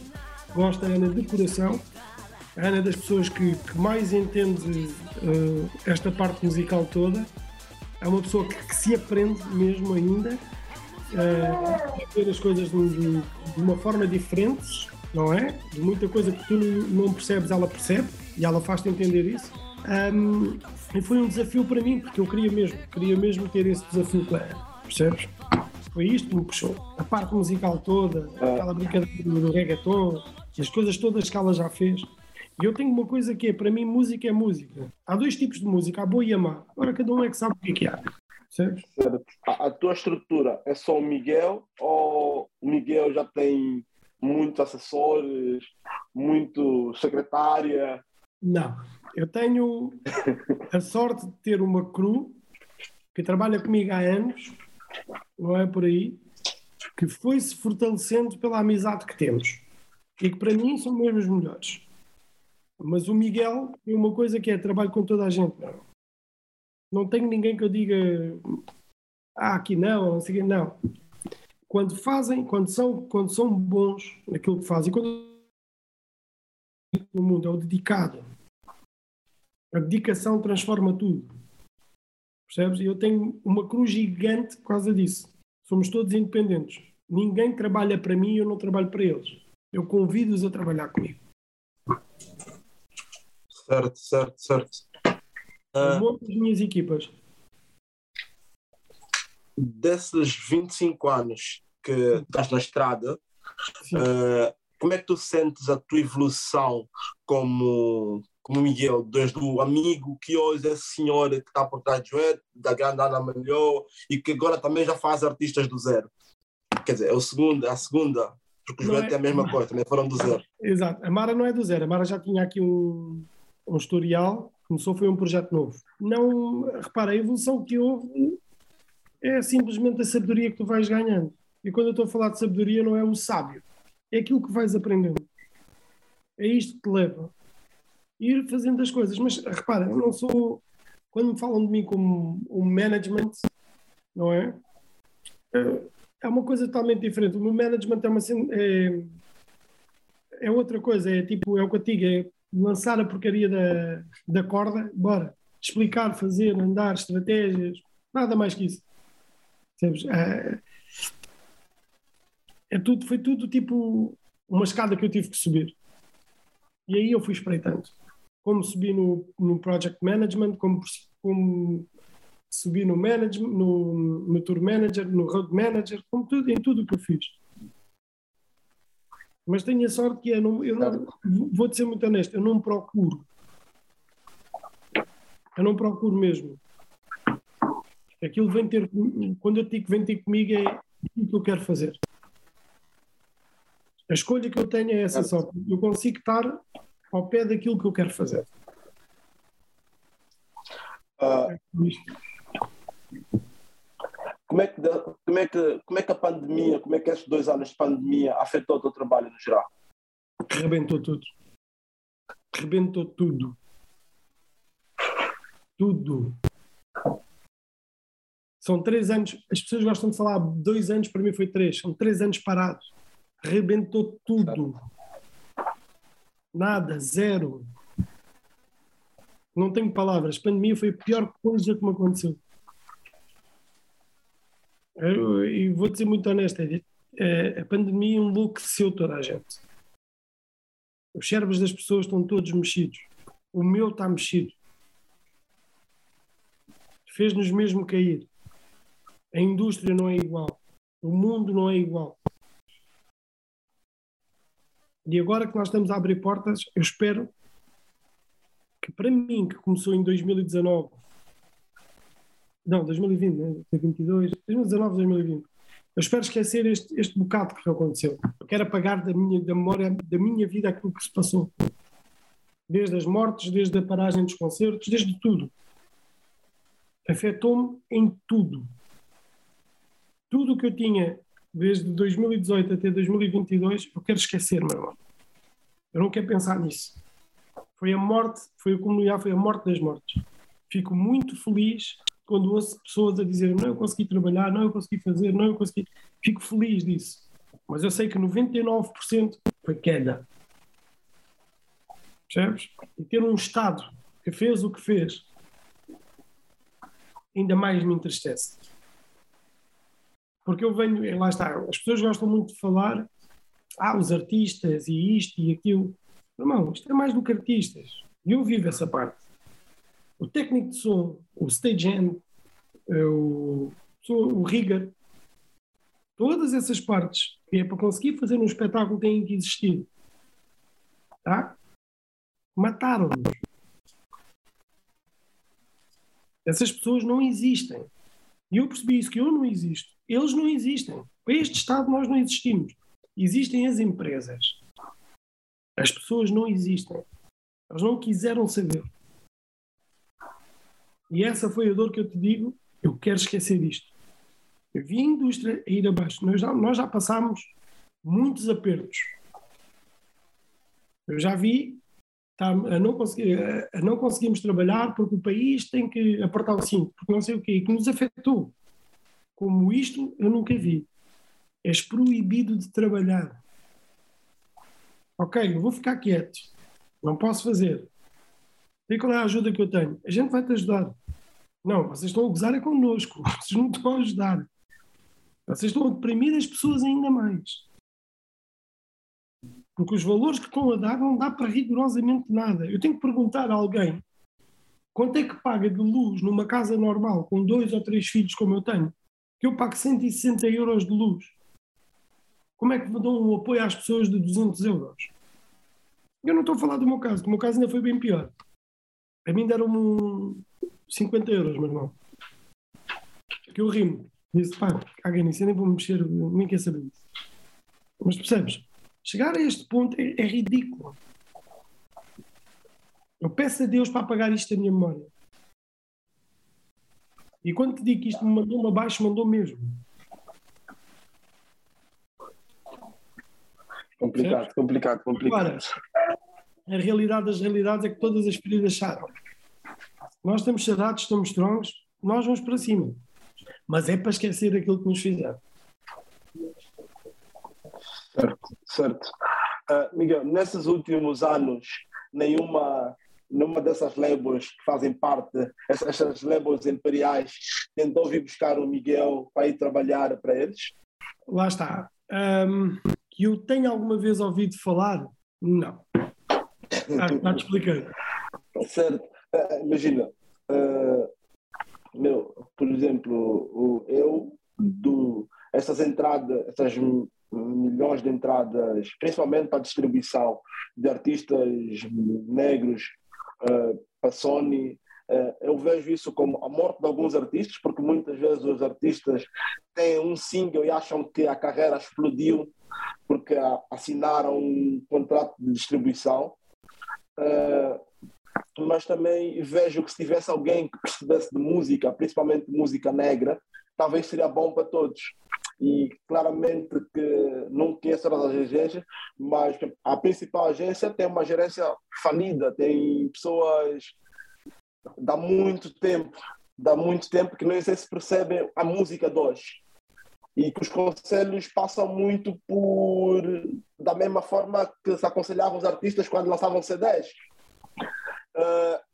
Gosto da Ana de coração. A Ana é das pessoas que, que mais entende uh, esta parte musical toda. É uma pessoa que, que se aprende mesmo ainda uh, ver as coisas de, de, de, uma forma diferente, não é? De muita coisa que tu não percebes, ela percebe e ela faz-te entender isso. Um, e foi um desafio para mim, porque eu queria mesmo, queria mesmo ter esse desafio com ela, percebes? Foi isto que me puxou. A parte musical toda, aquela brincadeira do reggaeton, as coisas todas que ela já fez. E eu tenho uma coisa que é, para mim, música é música. Há dois tipos de música, a boa e a má. Agora cada um é que sabe o que é que há. A, a tua estrutura é só o Miguel ou o Miguel já tem muitos assessores, muito secretária? Não. Eu tenho a sorte de ter uma crew que trabalha comigo há anos, não é por aí, que foi se fortalecendo pela amizade que temos e que para mim são mesmo os melhores. Mas o Miguel tem uma coisa que é trabalho com toda a gente. Não, não tenho ninguém que eu diga ah, aqui não, não sei não. Quando fazem, quando são, quando são bons naquilo que fazem, quando o mundo é o dedicado. A dedicação transforma tudo. Percebes? E eu tenho uma cruz gigante por causa disso. Somos todos independentes. Ninguém trabalha para mim e eu não trabalho para eles. Eu convido-os a trabalhar comigo. Certo, certo, certo. Uh, monto as minhas equipas. Desses 25 anos que estás na estrada, uh, como é que tu sentes a tua evolução como, como Miguel, desde o amigo que hoje é senhora que está por trás de Joel, da grande Ana Melhor e que agora também já faz artistas do zero? Quer dizer, é o segundo, a segunda, porque os é, é a mesma coisa, também foram do zero. Exato, a Mara não é do zero, a Mara já tinha aqui um, um historial, começou foi um projeto novo. Não, repara, a evolução que houve é simplesmente a sabedoria que tu vais ganhando. E quando eu estou a falar de sabedoria, não é o sábio, é aquilo que vais aprendendo. É isto que te leva. Ir fazendo as coisas. Mas repara, eu não sou. Quando me falam de mim como um management, não é? É uma coisa totalmente diferente. O meu management é uma. É, é outra coisa, é tipo, é o que eu digo, é lançar a porcaria da, da corda, bora. Explicar, fazer, andar, estratégias, nada mais que isso. É, é tudo, foi tudo tipo uma escada que eu tive que subir. E aí eu fui espreitando. Como subi no, no project management, como, como subi no management, no, no tour manager, no road manager, como tudo, em tudo o que eu fiz. Mas tenho a sorte que é, não, eu não, vou-te ser muito honesto, eu não procuro. Eu não procuro mesmo. Aquilo vem ter, quando eu digo que vem ter comigo é o que eu quero fazer. A escolha que eu tenho é essa só. Eu consigo estar ao pé daquilo que eu quero fazer. Uh, como é, que, como, é que, como é que a pandemia, como é que estes dois anos de pandemia afetou o teu trabalho no geral? Rebentou tudo. Rebentou tudo. Tudo. São três anos, as pessoas gostam de falar dois anos, para mim foi três, são três anos parados. Rebentou tudo. Nada, zero. Não tenho palavras. Pandemia foi a pior coisa que me aconteceu. E vou dizer muito honesto, é, a pandemia enlouqueceu toda a gente. Os cérebros das pessoas estão todos mexidos. O meu está mexido. Fez-nos mesmo cair. A indústria não é igual. O mundo não é igual. E agora que nós estamos a abrir portas, eu espero que para mim, que começou em 2019, não, 2020, né? 22, 2019, 2020, eu espero esquecer este, este bocado que aconteceu. Eu quero apagar da minha da memória da minha vida aquilo que se passou. Desde as mortes, desde a paragem dos concertos, desde tudo. Afetou-me em tudo. Tudo o que eu tinha desde 2018 até 2022, eu quero esquecer, meu irmão. Eu não quero pensar nisso. Foi a morte, foi a comunidade, foi a morte das mortes. Fico muito feliz quando ouço pessoas a dizer não, eu consegui trabalhar, não, eu consegui fazer, não, eu consegui. Fico feliz disso. Mas eu sei que 99% foi queda. Percebes? E ter um Estado que fez o que fez ainda mais me entristece. Porque eu venho, lá está, as pessoas gostam muito de falar, ah, os artistas e isto e aquilo. Irmão, isto é mais do que artistas. E eu vivo essa parte. O técnico de som, o stagehand, eh, o, o rigger, todas essas partes que é para conseguir fazer um espetáculo têm que existir. Tá? Mataram-nos. Essas pessoas não existem. E eu percebi isso, que eu não existo. Eles não existem. Para este Estado nós não existimos. Existem as empresas. As pessoas não existem. Eles não quiseram saber. E essa foi a dor que eu te digo. Eu quero esquecer disto. Eu vi a indústria a ir abaixo. Nós já, nós já passámos muitos apertos. Eu já vi tá, a, não conseguir, a não conseguimos trabalhar porque o país tem que apertar o cinto, porque não sei o quê, que nos afetou. Como isto eu nunca vi és proibido de trabalhar. Ok, eu vou ficar quieto, não posso fazer. E qual é a ajuda que eu tenho? A gente vai te ajudar. Não, vocês estão a gozar é connosco, vocês não estão a ajudar. Vocês estão a deprimir as pessoas ainda mais. Porque os valores que estão a dar não dá para rigorosamente nada. Eu tenho que perguntar a alguém quanto é que paga de luz numa casa normal com dois ou três filhos como eu tenho, que eu pago 160 euros de luz como é que dão um apoio às pessoas de 200 euros? Eu não estou a falar do meu caso, o meu caso ainda foi bem pior. A mim deram-me 50 euros, meu irmão. Que eu rimo. Disse, pá, caguei nisso, eu nem vou mexer, nem quer saber disso. Mas percebes? Chegar a este ponto é, é ridículo. Eu peço a Deus para apagar isto da minha memória. E quando te digo que isto me mandou-me abaixo, mandou mesmo. Complicado, complicado, complicado. Agora, a realidade das realidades é que todas as feridas saram. Nós estamos sarados, estamos strongos, nós vamos para cima. Mas é para esquecer aquilo que nos fizeram. Certo, certo. Uh, Miguel, nesses últimos anos, nenhuma, nenhuma dessas labels que fazem parte, essas, essas labels imperiais, tentou vir buscar o Miguel para ir trabalhar para eles? Lá está. Um, que eu tenha alguma vez ouvido falar? Não. Ah, te explicando. Certo. Uh, imagina, uh, meu, por exemplo, eu, do, essas entradas, essas milhões de entradas, principalmente para a distribuição de artistas negros uh, para a Sony, eu vejo isso como a morte de alguns artistas, porque muitas vezes os artistas têm um single e acham que a carreira explodiu porque assinaram um contrato de distribuição. Uh, mas também vejo que se tivesse alguém que percebesse de música, principalmente música negra, talvez seria bom para todos. E claramente que não conheço as agências, mas a principal agência tem uma gerência falida, tem pessoas dá muito tempo, dá muito tempo que nem sei se percebem a música de hoje e que os conselhos passam muito por da mesma forma que se aconselhavam os artistas quando lançavam CDs. Uh,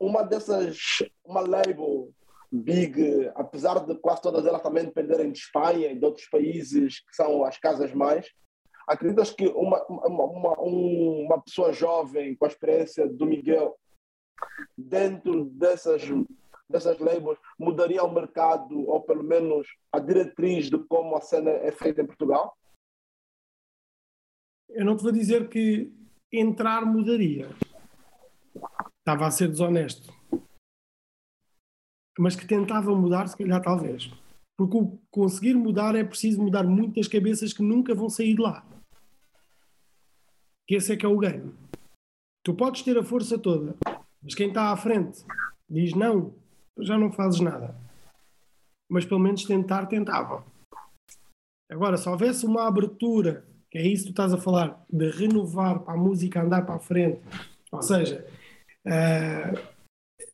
uma dessas, uma label big, apesar de quase todas elas também dependerem de Espanha e de outros países que são as casas mais, acreditas que uma, uma, uma, uma pessoa jovem com a experiência do Miguel, dentro dessas, dessas labels, mudaria o mercado, ou pelo menos a diretriz de como a cena é feita em Portugal? Eu não te vou dizer que entrar mudaria. Estava a ser desonesto. Mas que tentava mudar, se calhar, talvez. Porque o conseguir mudar é preciso mudar muitas cabeças que nunca vão sair de lá. Que esse é que é o game. Tu podes ter a força toda, mas quem está à frente diz não, já não fazes nada. Mas pelo menos tentar, tentavam. Agora, se houvesse uma abertura, que é isso que tu estás a falar, de renovar para a música andar para a frente, ou seja, uh,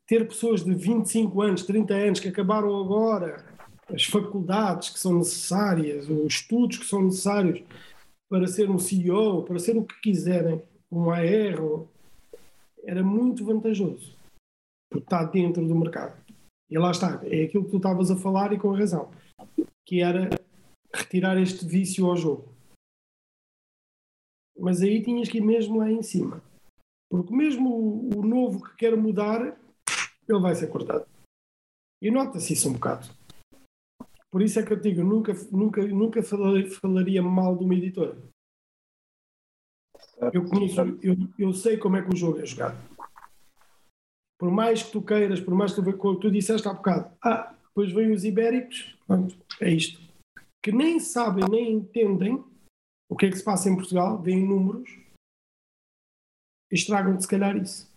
ter pessoas de 25 anos, 30 anos que acabaram agora as faculdades que são necessárias, os estudos que são necessários para ser um CEO, para ser o que quiserem, um AR, era muito vantajoso, porque está dentro do mercado. E lá está, é aquilo que tu estavas a falar e com razão, que era retirar este vício ao jogo. Mas aí tinhas que ir mesmo lá em cima. Porque mesmo o novo que quer mudar, ele vai ser cortado. E nota-se isso um bocado. Por isso é que eu digo, nunca, nunca, nunca falaria mal de uma editora. Eu conheço, eu, eu sei como é que o jogo é jogado. Por mais que tu queiras, por mais que tu, tu disseste há bocado, ah, depois vêm os ibéricos, pronto, é isto. Que nem sabem, nem entendem o que é que se passa em Portugal, veem números e estragam se calhar isso.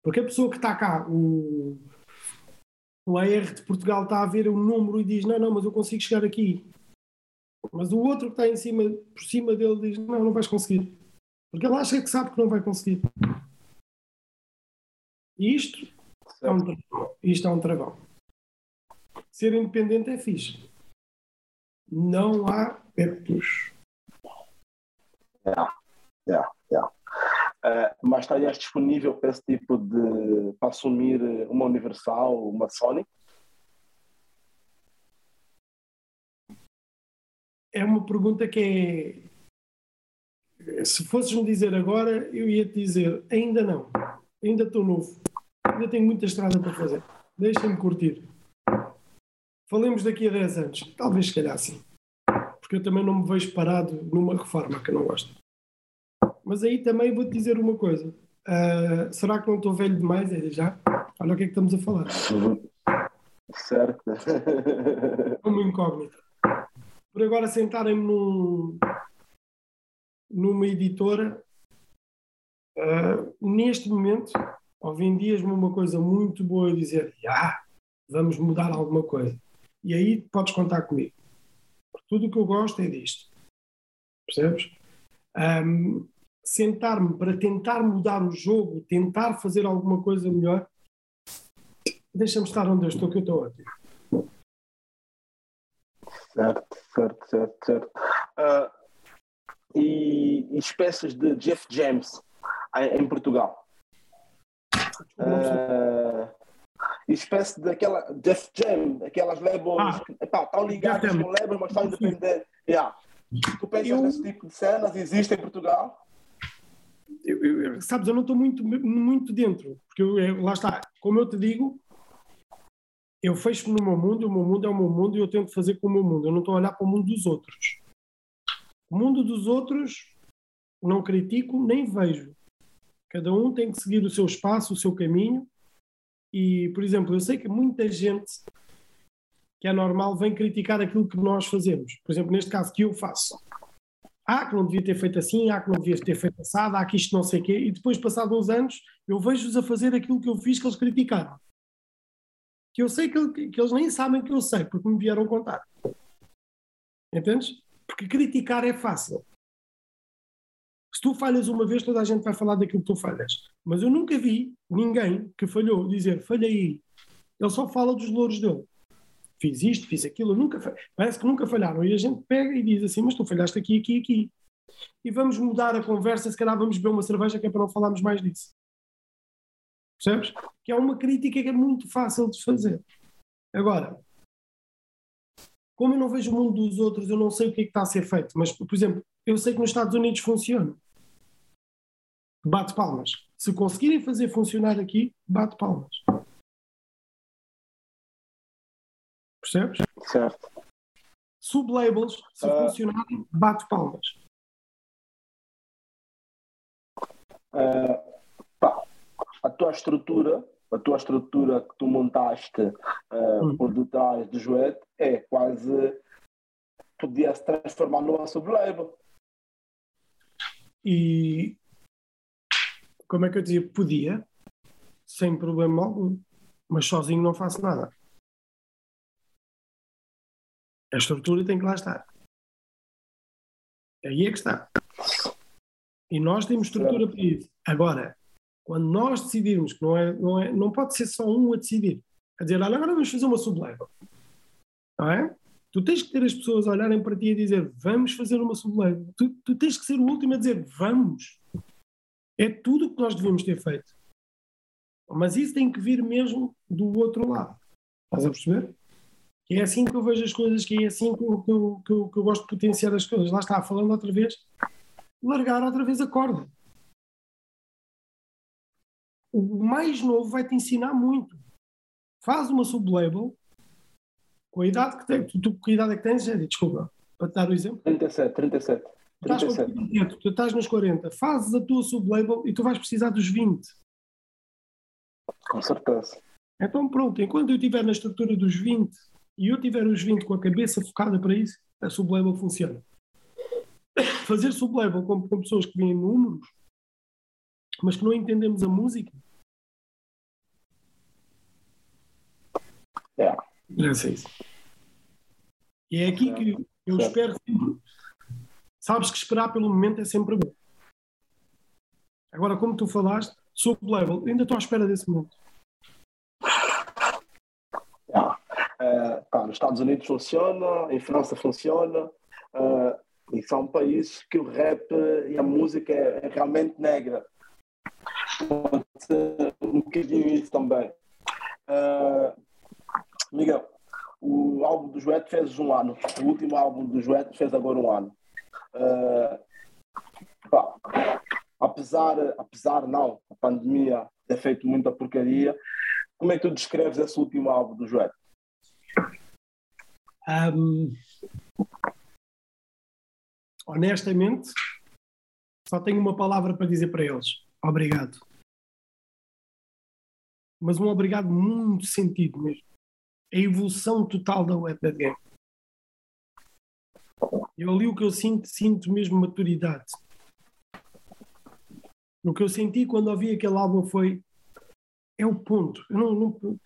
Porque a pessoa que está cá, o, o AR de Portugal está a ver o número e diz: Não, não, mas eu consigo chegar aqui. Mas o outro que está em cima, por cima dele diz: Não, não vais conseguir. Porque ele acha que sabe que não vai conseguir. E isto é um. Isto é um travão. Ser independente é fixe. Não há pertos. Yeah, yeah, yeah. Uh, mas estarias disponível para esse tipo de. para assumir uma Universal, uma Sony? É uma pergunta que é. Se fosses-me dizer agora, eu ia te dizer: ainda não, ainda estou novo, ainda tenho muita estrada para fazer, deixem-me curtir. Falemos daqui a 10 anos, talvez se calhar sim, porque eu também não me vejo parado numa reforma que eu não gosto. Mas aí também vou-te dizer uma coisa. Uh, será que não estou velho demais? É já? Olha o que é que estamos a falar. Certo. Uma incógnita. Por agora sentarem-me num, numa editora, uh, neste momento, ou vendias-me uma coisa muito boa e dizer, ah, vamos mudar alguma coisa. E aí podes contar comigo. tudo o que eu gosto é disto. Percebes? Um, sentar-me para tentar mudar o jogo, tentar fazer alguma coisa melhor, deixa-me estar onde eu estou, que eu estou ótimo. Certo, certo, certo, certo. Uh, e, e, espécies de Jeff James em, em Portugal. Uh, espécie daquela Jeff Jam, aquelas labels ah, estão ligadas com labels, mas estão independentes. Yeah. Tu pensas eu... nesse tipo de cenas? Existe em Portugal? Eu, eu, sabes, eu não estou muito, muito dentro, porque eu, lá está, como eu te digo, eu fecho-me no meu mundo, o meu mundo é o meu mundo e eu tento fazer com o meu mundo, eu não estou a olhar para o mundo dos outros. O mundo dos outros não critico nem vejo. Cada um tem que seguir o seu espaço, o seu caminho. E, por exemplo, eu sei que muita gente que é normal vem criticar aquilo que nós fazemos. Por exemplo, neste caso que eu faço ah, que não devia ter feito assim, ah, que não devia ter feito assado, ah, que isto não sei o quê, e depois, passados uns anos, eu vejo-os a fazer aquilo que eu fiz que eles criticaram. Que eu sei que, que eles nem sabem que eu sei, porque me vieram contar. Entendes? Porque criticar é fácil. Se tu falhas uma vez, toda a gente vai falar daquilo que tu falhas. Mas eu nunca vi ninguém que falhou dizer falhei. Ele só fala dos louros dele fiz isto, fiz aquilo, nunca parece que nunca falharam. E a gente pega e diz assim, mas tu falhaste aqui, aqui, aqui. E vamos mudar a conversa, se calhar vamos beber uma cerveja que é para não falarmos mais disso. Percebes? Que é uma crítica que é muito fácil de fazer. Agora, como eu não vejo o mundo dos outros, eu não sei o que é que está a ser feito. Mas, por exemplo, eu sei que nos Estados Unidos funciona. Bate palmas. Se conseguirem fazer funcionar aqui, bate palmas. Percebes? Certo. Sublabels, se Ah. funcionarem, bate palmas. Ah, pá, a tua estrutura, a tua estrutura que tu montaste ah, Hum. por detrás do Joete é quase podia se transformar numa sublabel. E como é que eu dizia? Podia, sem problema algum, mas sozinho não faço nada. A estrutura tem que lá estar. Aí é que está. E nós temos estrutura para isso. Agora, quando nós decidirmos que não é, não é, não pode ser só um a decidir, a dizer, olha, agora vamos fazer uma sublabel. Não é? Tu tens que ter as pessoas a olharem para ti e dizer, vamos fazer uma sublabel. Tu, tu tens que ser o último a dizer, vamos. É tudo o que nós devemos ter feito. Mas isso tem que vir mesmo do outro lado. Estás a perceber? Que é assim que eu vejo as coisas, que é assim que eu, que eu, que eu, que eu gosto de potenciar as coisas. Lá está, falando outra vez, largar outra vez a corda. O mais novo vai te ensinar muito. Faz uma sublabel com a idade que tens. Tu, tu, que idade é que tens? Desculpa, para te dar o exemplo. 37, 37. Tu estás, com 37. 38, tu estás nos 40, fazes a tua sublabel e tu vais precisar dos 20. Com certeza. Então pronto, enquanto eu estiver na estrutura dos 20 e eu tiver os 20 com a cabeça focada para isso, a sublabel funciona. Fazer sublabel com, com pessoas que veem números, mas que não entendemos a música, É. sei isso. E é aqui que eu Certo. espero sempre. Sabes que esperar pelo momento é sempre bom. Agora, como tu falaste, sublabel, ainda estou à espera desse momento. É, tá, nos Estados Unidos funciona, em França funciona, é, e são países que o rap e a música é, é realmente negra. Um bocadinho isso também. É, Miguel, o álbum do Joete fez um ano. O último álbum do Joete fez agora um ano. É, pá, apesar, apesar não, a pandemia ter feito muita porcaria, como é que tu descreves esse último álbum do Joete? Ahm, honestamente, só tenho uma palavra para dizer para eles: obrigado. Mas um obrigado muito sentido mesmo. A evolução total da Web Dead Game. Eu ali o que eu sinto, sinto mesmo maturidade. O que eu senti quando ouvi aquele álbum foi. É o ponto. Eu não, não-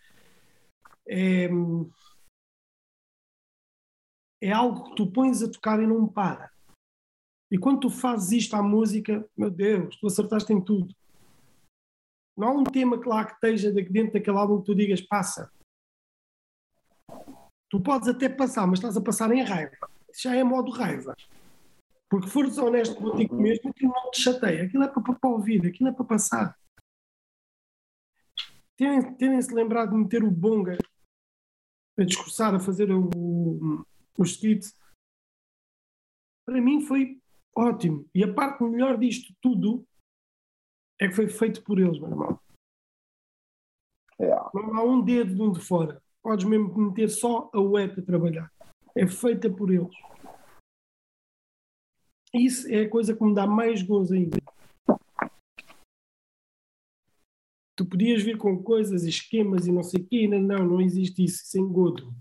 é, é algo que tu pões a tocar e não para. E quando tu fazes isto à música, meu Deus, tu acertaste em tudo. Não há um tema que lá que esteja dentro daquele álbum que tu digas passa. Tu podes até passar, mas estás a passar em raiva. Já é modo raiva. Porque fores honesto contigo mesmo, aquilo não te chateia. Aquilo é para, para ouvir, aquilo é para passar. Terem- Terem-se lembrado de meter o bonga a discursar, a fazer o, o skit, para mim foi ótimo. E a parte melhor disto tudo é que foi feito por eles, meu irmão. É. Não há um dedo de um de fora. Podes mesmo meter só a web a trabalhar. É feita por eles. Isso é a coisa que me dá mais gozo ainda. Tu podias vir com coisas, esquemas e não sei o quê, não, não, não existe isso, sem godo.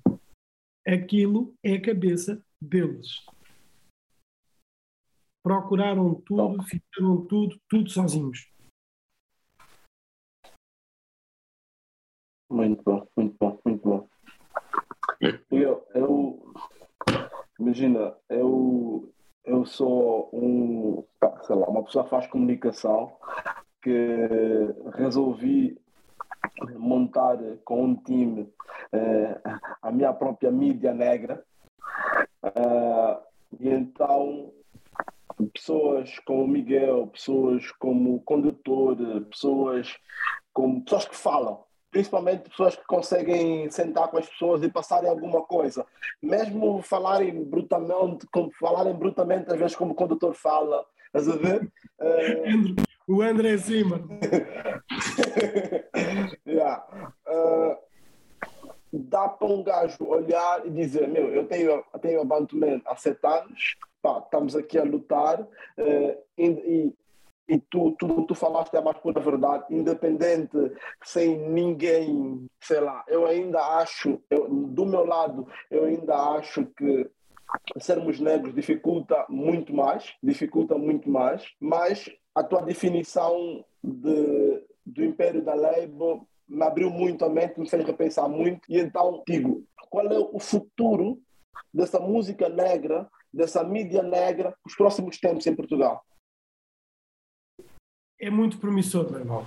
Aquilo é a cabeça deles. Procuraram tudo, fizeram tudo, tudo sozinhos. Muito bom, muito bom, muito bom. Eu, eu imagina, eu, eu sou um, sei lá, uma pessoa que faz comunicação que resolvi montar com um time eh, a minha própria mídia negra. Ah, e então pessoas como o Miguel, pessoas como o condutor, pessoas como pessoas que falam, principalmente pessoas que conseguem sentar com as pessoas e passarem alguma coisa. Mesmo falarem brutalmente, como falarem brutalmente, às vezes como o condutor fala, estás a ver? Uh... O André Zima. yeah. uh, dá para um gajo olhar e dizer, meu, eu tenho, eu tenho abandonado há sete anos, pá, estamos aqui a lutar uh, e, e tu, tu, tu falaste a mais pura verdade, independente, sem ninguém, sei lá, eu ainda acho, eu, do meu lado, eu ainda acho que sermos negros dificulta muito mais, dificulta muito mais, mas a tua definição de, do império da Labour me abriu muito a mente, me fez repensar muito, e então digo, qual é o futuro dessa música negra, dessa mídia negra, os próximos tempos em Portugal? É muito promissor, meu irmão.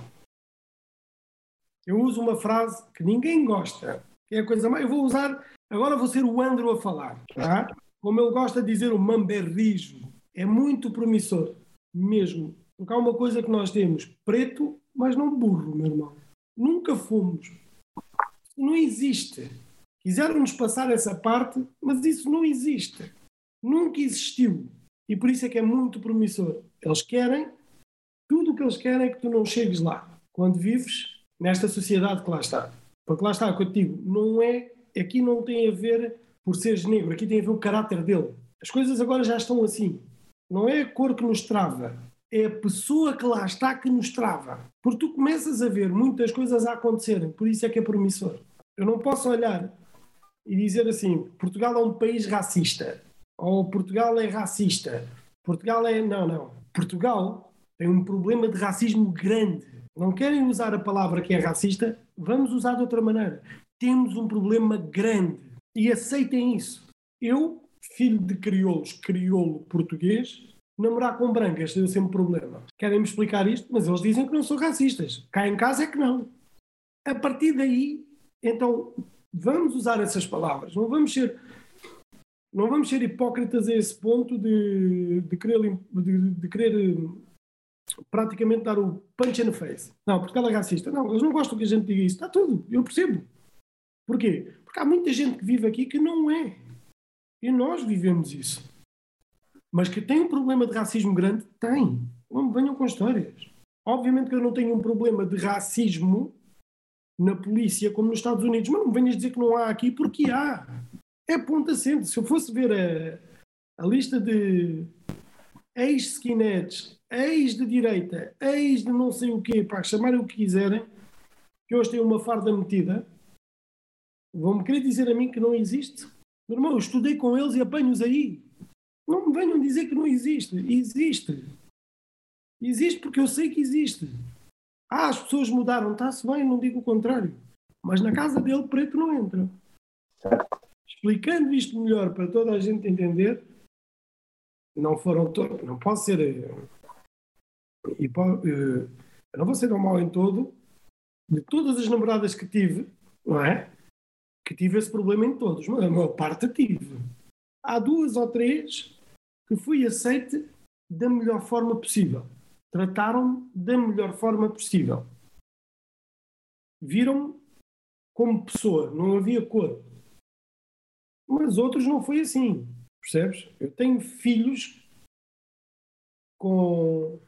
Eu uso uma frase que ninguém gosta, que é a coisa mais. Eu vou usar, agora vou ser o Andro a falar, tá? como ele gosta de dizer, o mamberrijo. É muito promissor, mesmo. Porque há uma coisa que nós temos: preto, mas não burro, meu irmão. Nunca fomos. Não existe. Quiseram-nos passar essa parte, mas isso não existe. Nunca existiu. E por isso é que é muito promissor. Eles querem, tudo o que eles querem é que tu não chegues lá. Quando vives nesta sociedade que lá está. Porque lá está, digo, não é, aqui não tem a ver por seres negro, aqui tem a ver o caráter dele. As coisas agora já estão assim. Não é a cor que nos trava, é a pessoa que lá está que nos trava. Porque tu começas a ver muitas coisas a acontecerem, por isso é que é promissor. Eu não posso olhar e dizer assim: Portugal é um país racista, ou Portugal é racista, Portugal é. Não, não. Portugal tem um problema de racismo grande. Não querem usar a palavra que é racista? Vamos usar de outra maneira. Temos um problema grande e aceitem isso. Eu, filho de crioulos, crioulo português, namorar com brancas deu sempre problema. Querem me explicar isto, mas eles dizem que não são racistas. Cá em casa é que não. A partir daí, então, vamos usar essas palavras. Não vamos ser, não vamos ser hipócritas a esse ponto de, de, querer, de, de querer praticamente dar o punch in the face. Não, porque ela é racista. Não, eles não gostam que a gente diga isso. Está tudo, eu percebo. Porquê? Porque há muita gente que vive aqui que não é. E nós vivemos isso. Mas que tem um problema de racismo grande? Tem. Não venham com histórias. Obviamente que eu não tenho um problema de racismo na polícia como nos Estados Unidos, mas não me venhas dizer que não há aqui, porque há. É ponta sempre. Se eu fosse ver a, a lista de ex-skinheads, ex de direita, ex de não sei o quê, para chamarem o que quiserem, que hoje têm uma farda metida, vão-me querer dizer a mim que não existe? Meu irmão, eu estudei com eles e apanho-os aí. Não me venham dizer que não existe. Existe. Existe porque eu sei que existe. Ah, as pessoas mudaram, está-se bem, não digo o contrário. Mas na casa dele, preto não entra. Explicando isto melhor para toda a gente entender, não foram todos. Não posso ser. E, uh, não vou ser um mal em todo. De todas as namoradas que tive, não é? Que tive esse problema em todos, mas a maior parte tive. Há duas ou três que fui aceite da melhor forma possível. Trataram-me da melhor forma possível. Viram-me como pessoa, não havia cor. Mas outros não foi assim. Percebes? Eu tenho filhos com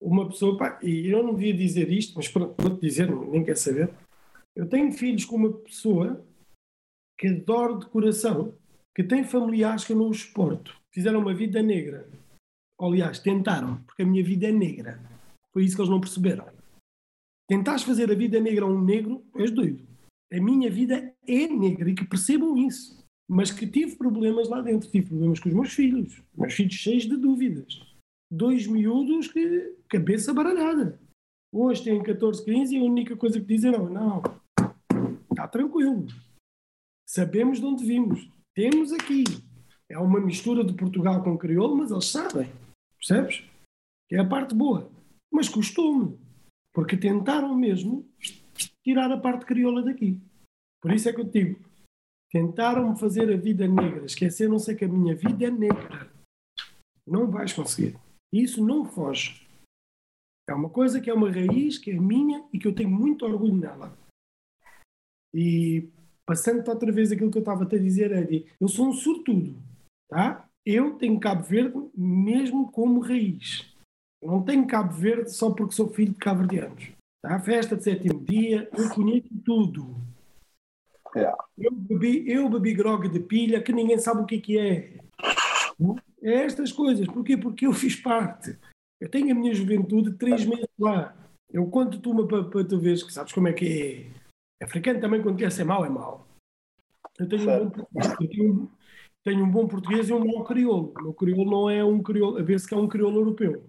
uma pessoa, pá, e eu não devia dizer isto, mas vou-te dizer, nem quer saber. Eu tenho filhos com uma pessoa que adoro de coração, que tem familiares que eu não suporto. Fizeram uma vida negra. Aliás, tentaram, porque a minha vida é negra. Foi isso que eles não perceberam. Tentares fazer a vida negra a um negro, és doido. A minha vida é negra e que percebam isso mas que tive problemas lá dentro. Tive problemas com os meus filhos, meus filhos cheios de dúvidas. Dois miúdos que cabeça baralhada. Hoje têm 14, 15 e a única coisa que dizem não, não, está tranquilo. Sabemos de onde vimos. Temos aqui. É uma mistura de Portugal com crioulo, mas eles sabem. Percebes? Que é a parte boa. Mas custou-me. Porque tentaram mesmo tirar a parte crioula daqui. Por isso é que eu te digo, Tentaram-me fazer a vida negra. Esqueceram-se que a minha vida é negra. Não vais conseguir. Isso não foge. É uma coisa que é uma raiz, que é minha e que eu tenho muito orgulho nela. E passando outra vez aquilo que eu estava a te dizer, Eddie, eu sou um sortudo, tá? Eu tenho Cabo Verde mesmo como raiz. Eu não tenho Cabo Verde só porque sou filho de cabo-verdianos. Tá? A festa de sétimo dia, eu conheço tudo. Yeah. Eu bebi, eu bebi grog de pilha que ninguém sabe o que, que é. É estas coisas. Porquê? Porque eu fiz parte. Eu tenho a minha juventude três meses lá. Eu conto-te uma para, para tu veres que sabes como é que é. Africano também, quando quer ser mau, é mau. Eu tenho um bom português, eu tenho, tenho um bom português e um mau crioulo. O meu crioulo não é um crioulo, a ver se que é um crioulo europeu.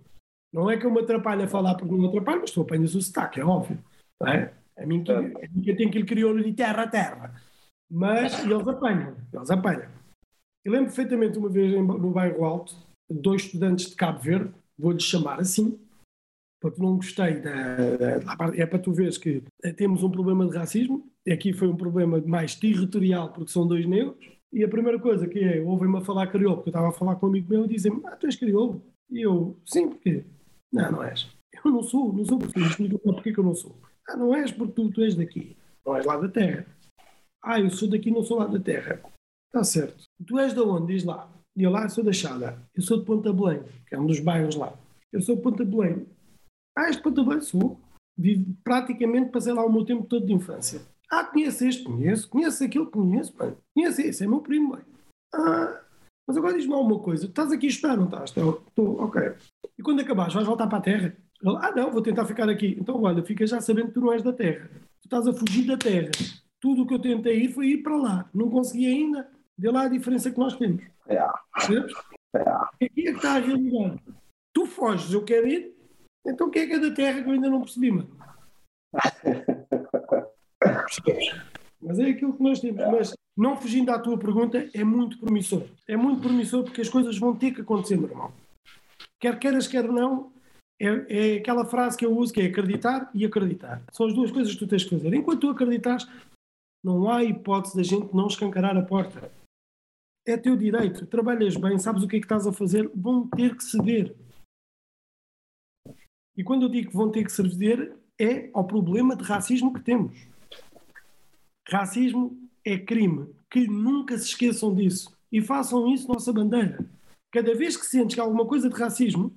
Não é que eu me atrapalhe a falar porque não me atrapalho, mas tu apanhas o sotaque, é óbvio. Não é? A mim que, a mim que eu tenho aquele crioulo de terra a terra. Mas eles apanham, eles apanham. Eu lembro perfeitamente uma vez no bairro Alto, dois estudantes de Cabo Verde, vou-lhes chamar assim, porque não gostei da, da- É para tu veres que eh, temos um problema de racismo, e aqui foi um problema mais territorial, porque são dois negros, e a primeira coisa que é, ouvem-me a falar crioulo, porque eu estava a falar com um amigo meu e dizem-me, ah, tu és crioulo? E eu, sim, porquê? Não, não és. Eu não sou, não sou porque explica porque que eu não sou. Ah, não és porque tu, tu és daqui, não és lá da terra. Ah, eu sou daqui, não sou lá da terra. Está certo. Tu és de onde? Diz lá. E eu lá sou da Chada. Eu sou de Ponta Belém, que é um dos bairros lá. Eu sou de Ponta Belém. Ah, Ponta Belém? Sou. Vivo, praticamente passei lá o meu tempo todo de infância. Ah, conheço este? Conheço. Conheço aquele? Conheço. Mano. Conheço esse, é meu primo. Bem. Ah, mas agora diz-me alguma coisa. Tu estás aqui a esperar, não estás? Estou, estou, ok. E quando acabares, vais voltar para a Terra? Ele, ah, não, vou tentar ficar aqui. Então, olha, fica já sabendo que tu não és da Terra. Tu estás a fugir da Terra. Tudo o que eu tentei ir foi ir para lá. Não consegui ainda. Vê lá a diferença que nós temos. Yeah. Percebes? Yeah. Aqui é que está a realidade. Tu foges, eu quero ir. Então quem é que é da Terra que eu ainda não percebi, mano? Mas é aquilo que nós temos. Mas não fugindo à tua pergunta, é muito promissor. É muito promissor porque as coisas vão ter que acontecer, meu irmão. Quer queiras, quer não, é, é aquela frase que eu uso que é acreditar e acreditar. São as duas coisas que tu tens que fazer. Enquanto tu acreditas, não há hipótese da gente não escancarar a porta. É teu direito. Trabalhas bem, sabes o que é que estás a fazer, vão ter que ceder. E quando eu digo que vão ter que ceder, é ao problema de racismo que temos. Racismo é crime. Que nunca se esqueçam disso. E façam isso nossa bandeira. Cada vez que sentes que há alguma coisa de racismo,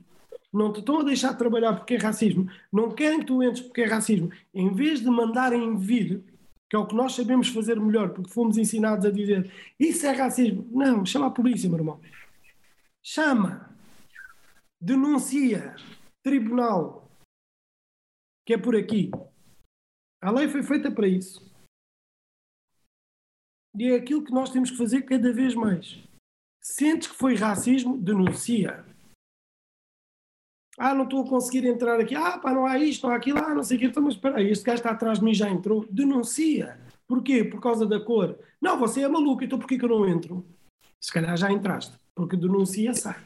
não te estão a deixar trabalhar porque é racismo, não querem que tu entres porque é racismo, em vez de mandarem vir, que é o que nós sabemos fazer melhor, porque fomos ensinados a dizer isso é racismo. Não, chama a polícia, meu irmão. Chama. Denuncia. Tribunal. Que é por aqui. A lei foi feita para isso. E é aquilo que nós temos que fazer cada vez mais. Sentes que foi racismo, denuncia. Ah, não estou a conseguir entrar aqui. Ah, pá, não há isto, não há aquilo. Ah, não sei o quê. Então, mas espera aí, este gajo está atrás de mim já entrou. Denuncia. Porquê? Por causa da cor. Não, você é maluco, então porquê que eu não entro? Se calhar já entraste. Porque denuncia, sai.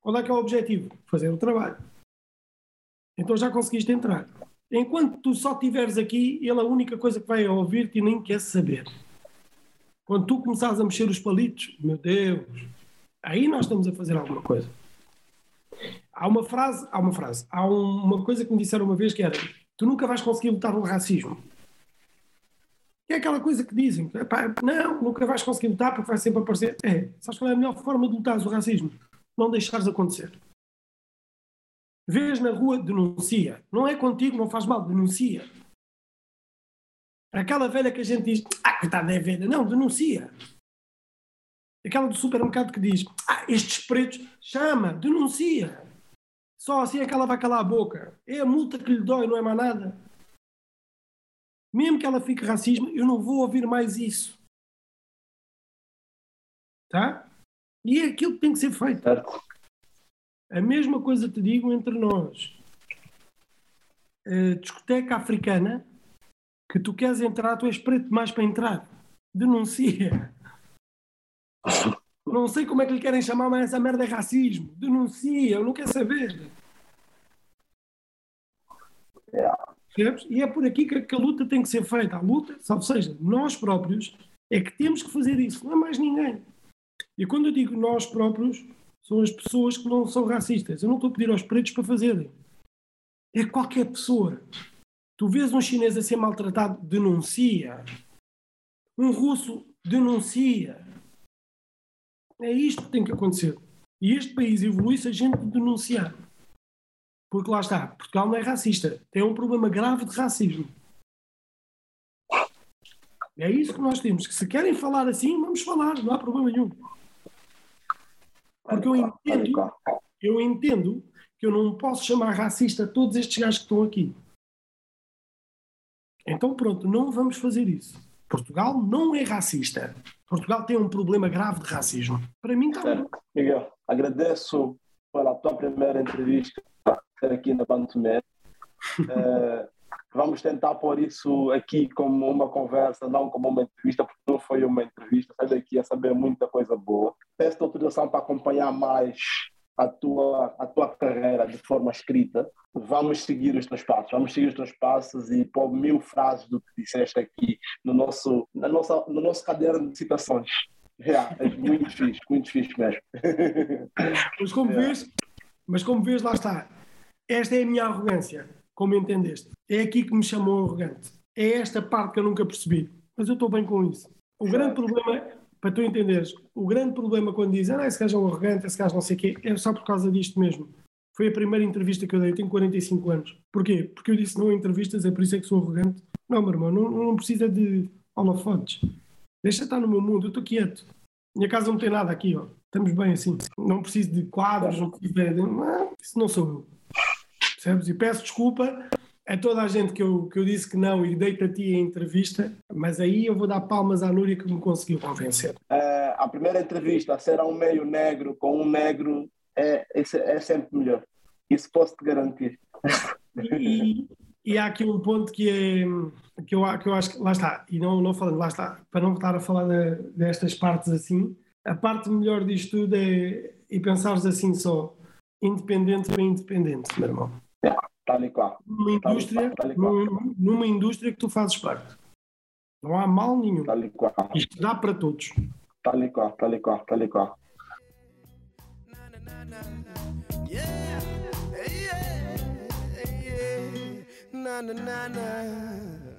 Qual é que é o objetivo? Fazer o trabalho. Então já conseguiste entrar. Enquanto tu só estiveres aqui, ele a única coisa que vai ouvir-te e nem quer saber. Quando tu começares a mexer os palitos, meu Deus, aí nós estamos a fazer alguma coisa. Há uma frase, há uma frase, há um- uma coisa que me disseram uma vez que era: tu nunca vais conseguir lutar no racismo. É aquela coisa que dizem: "Epá, não, nunca vais conseguir lutar porque vai sempre aparecer. É, sabes qual é a melhor forma de lutar o racismo? Não deixares acontecer. Vês na rua, denuncia. Não é contigo, não faz mal, denuncia. Aquela velha que a gente diz, ah, coitada é velha. Não, denuncia. Aquela do supermercado que diz, ah, estes pretos, chama, denuncia. Só assim é que ela vai calar a boca. É a multa que lhe dói, não é mais nada. Mesmo que ela fique racismo, eu não vou ouvir mais isso. Tá? E é aquilo que tem que ser feito. Certo? A mesma coisa te digo entre nós. A discoteca africana que tu queres entrar, tu és preto demais para entrar. Denuncia. Não sei como é que lhe querem chamar, mas essa merda é racismo. Denuncia, eu não quero saber. E é por aqui que a, que a luta tem que ser feita. A luta, ou seja, nós próprios é que temos que fazer isso, não é mais ninguém. E quando eu digo nós próprios, são as pessoas que não são racistas. Eu não estou a pedir aos pretos para fazerem. É qualquer pessoa. Tu vês um chinês a ser maltratado, denuncia. Um russo denuncia. É isto que tem que acontecer. E este país evolui se a gente denunciar. Porque lá está, Portugal não é racista. Tem um problema grave de racismo. É isso que nós temos. Que se querem falar assim, vamos falar, não há problema nenhum. Porque eu entendo, eu entendo que eu não posso chamar racista todos estes gajos que estão aqui. Então pronto, não vamos fazer isso. Portugal não é racista. Portugal tem um problema grave de racismo. Para mim está bom. Miguel, agradeço pela tua primeira entrevista aqui na Bantumé. uh, vamos tentar pôr isso aqui como uma conversa, não como uma entrevista, porque não foi uma entrevista. Sai daqui a saber muita coisa boa. Peço autorização para acompanhar mais a tua, a tua carreira de forma escrita, vamos seguir os teus passos, vamos seguir os teus passos e pôr mil frases do que disseste aqui no nosso, na nossa, no nosso caderno de citações. Yeah, é muito fixe, muito fixe mesmo. Mas como, yeah. vês, mas como vês, lá está. Esta é a minha arrogância, como entendeste. É aqui que me chamou arrogante. É esta parte que eu nunca percebi. Mas eu estou bem com isso. O grande problema para tu entenderes, o grande problema quando dizem ah, esse gajo é um arrogante, esse gajo não sei o quê, é só por causa disto mesmo. Foi a primeira entrevista que eu dei, eu tenho 45 anos. Porquê? Porque eu disse não em entrevistas, é por isso é que sou arrogante. Não, meu irmão, não, não precisa de holofotes. Deixa estar no meu mundo, eu estou quieto. Minha casa não tem nada aqui, ó. Estamos bem assim. Não preciso de quadros, não preciso de... Não, isso não sou eu. Percebes? E peço desculpa a toda a gente que eu, que eu disse que não e deito a ti a entrevista, mas aí eu vou dar palmas à Núria que me conseguiu convencer. Uh, a primeira entrevista, ser um meio negro com um negro, é, é sempre melhor. Isso posso te garantir. E, e há aqui um ponto que é que eu, que eu acho que lá está, e não, não falando, lá está, para não estar a falar de, destas partes assim, a parte melhor disto tudo é e pensares assim só, independente para independente, meu irmão. Tal e qual. Numa indústria, tal e qual. Numa, numa, indústria que tu fazes parte. Não há mal nenhum. Tal e qual. Isto dá para todos. Tal e qual, tal e qual, tal e qual. Yeah, yeah, yeah, na, na, na, na.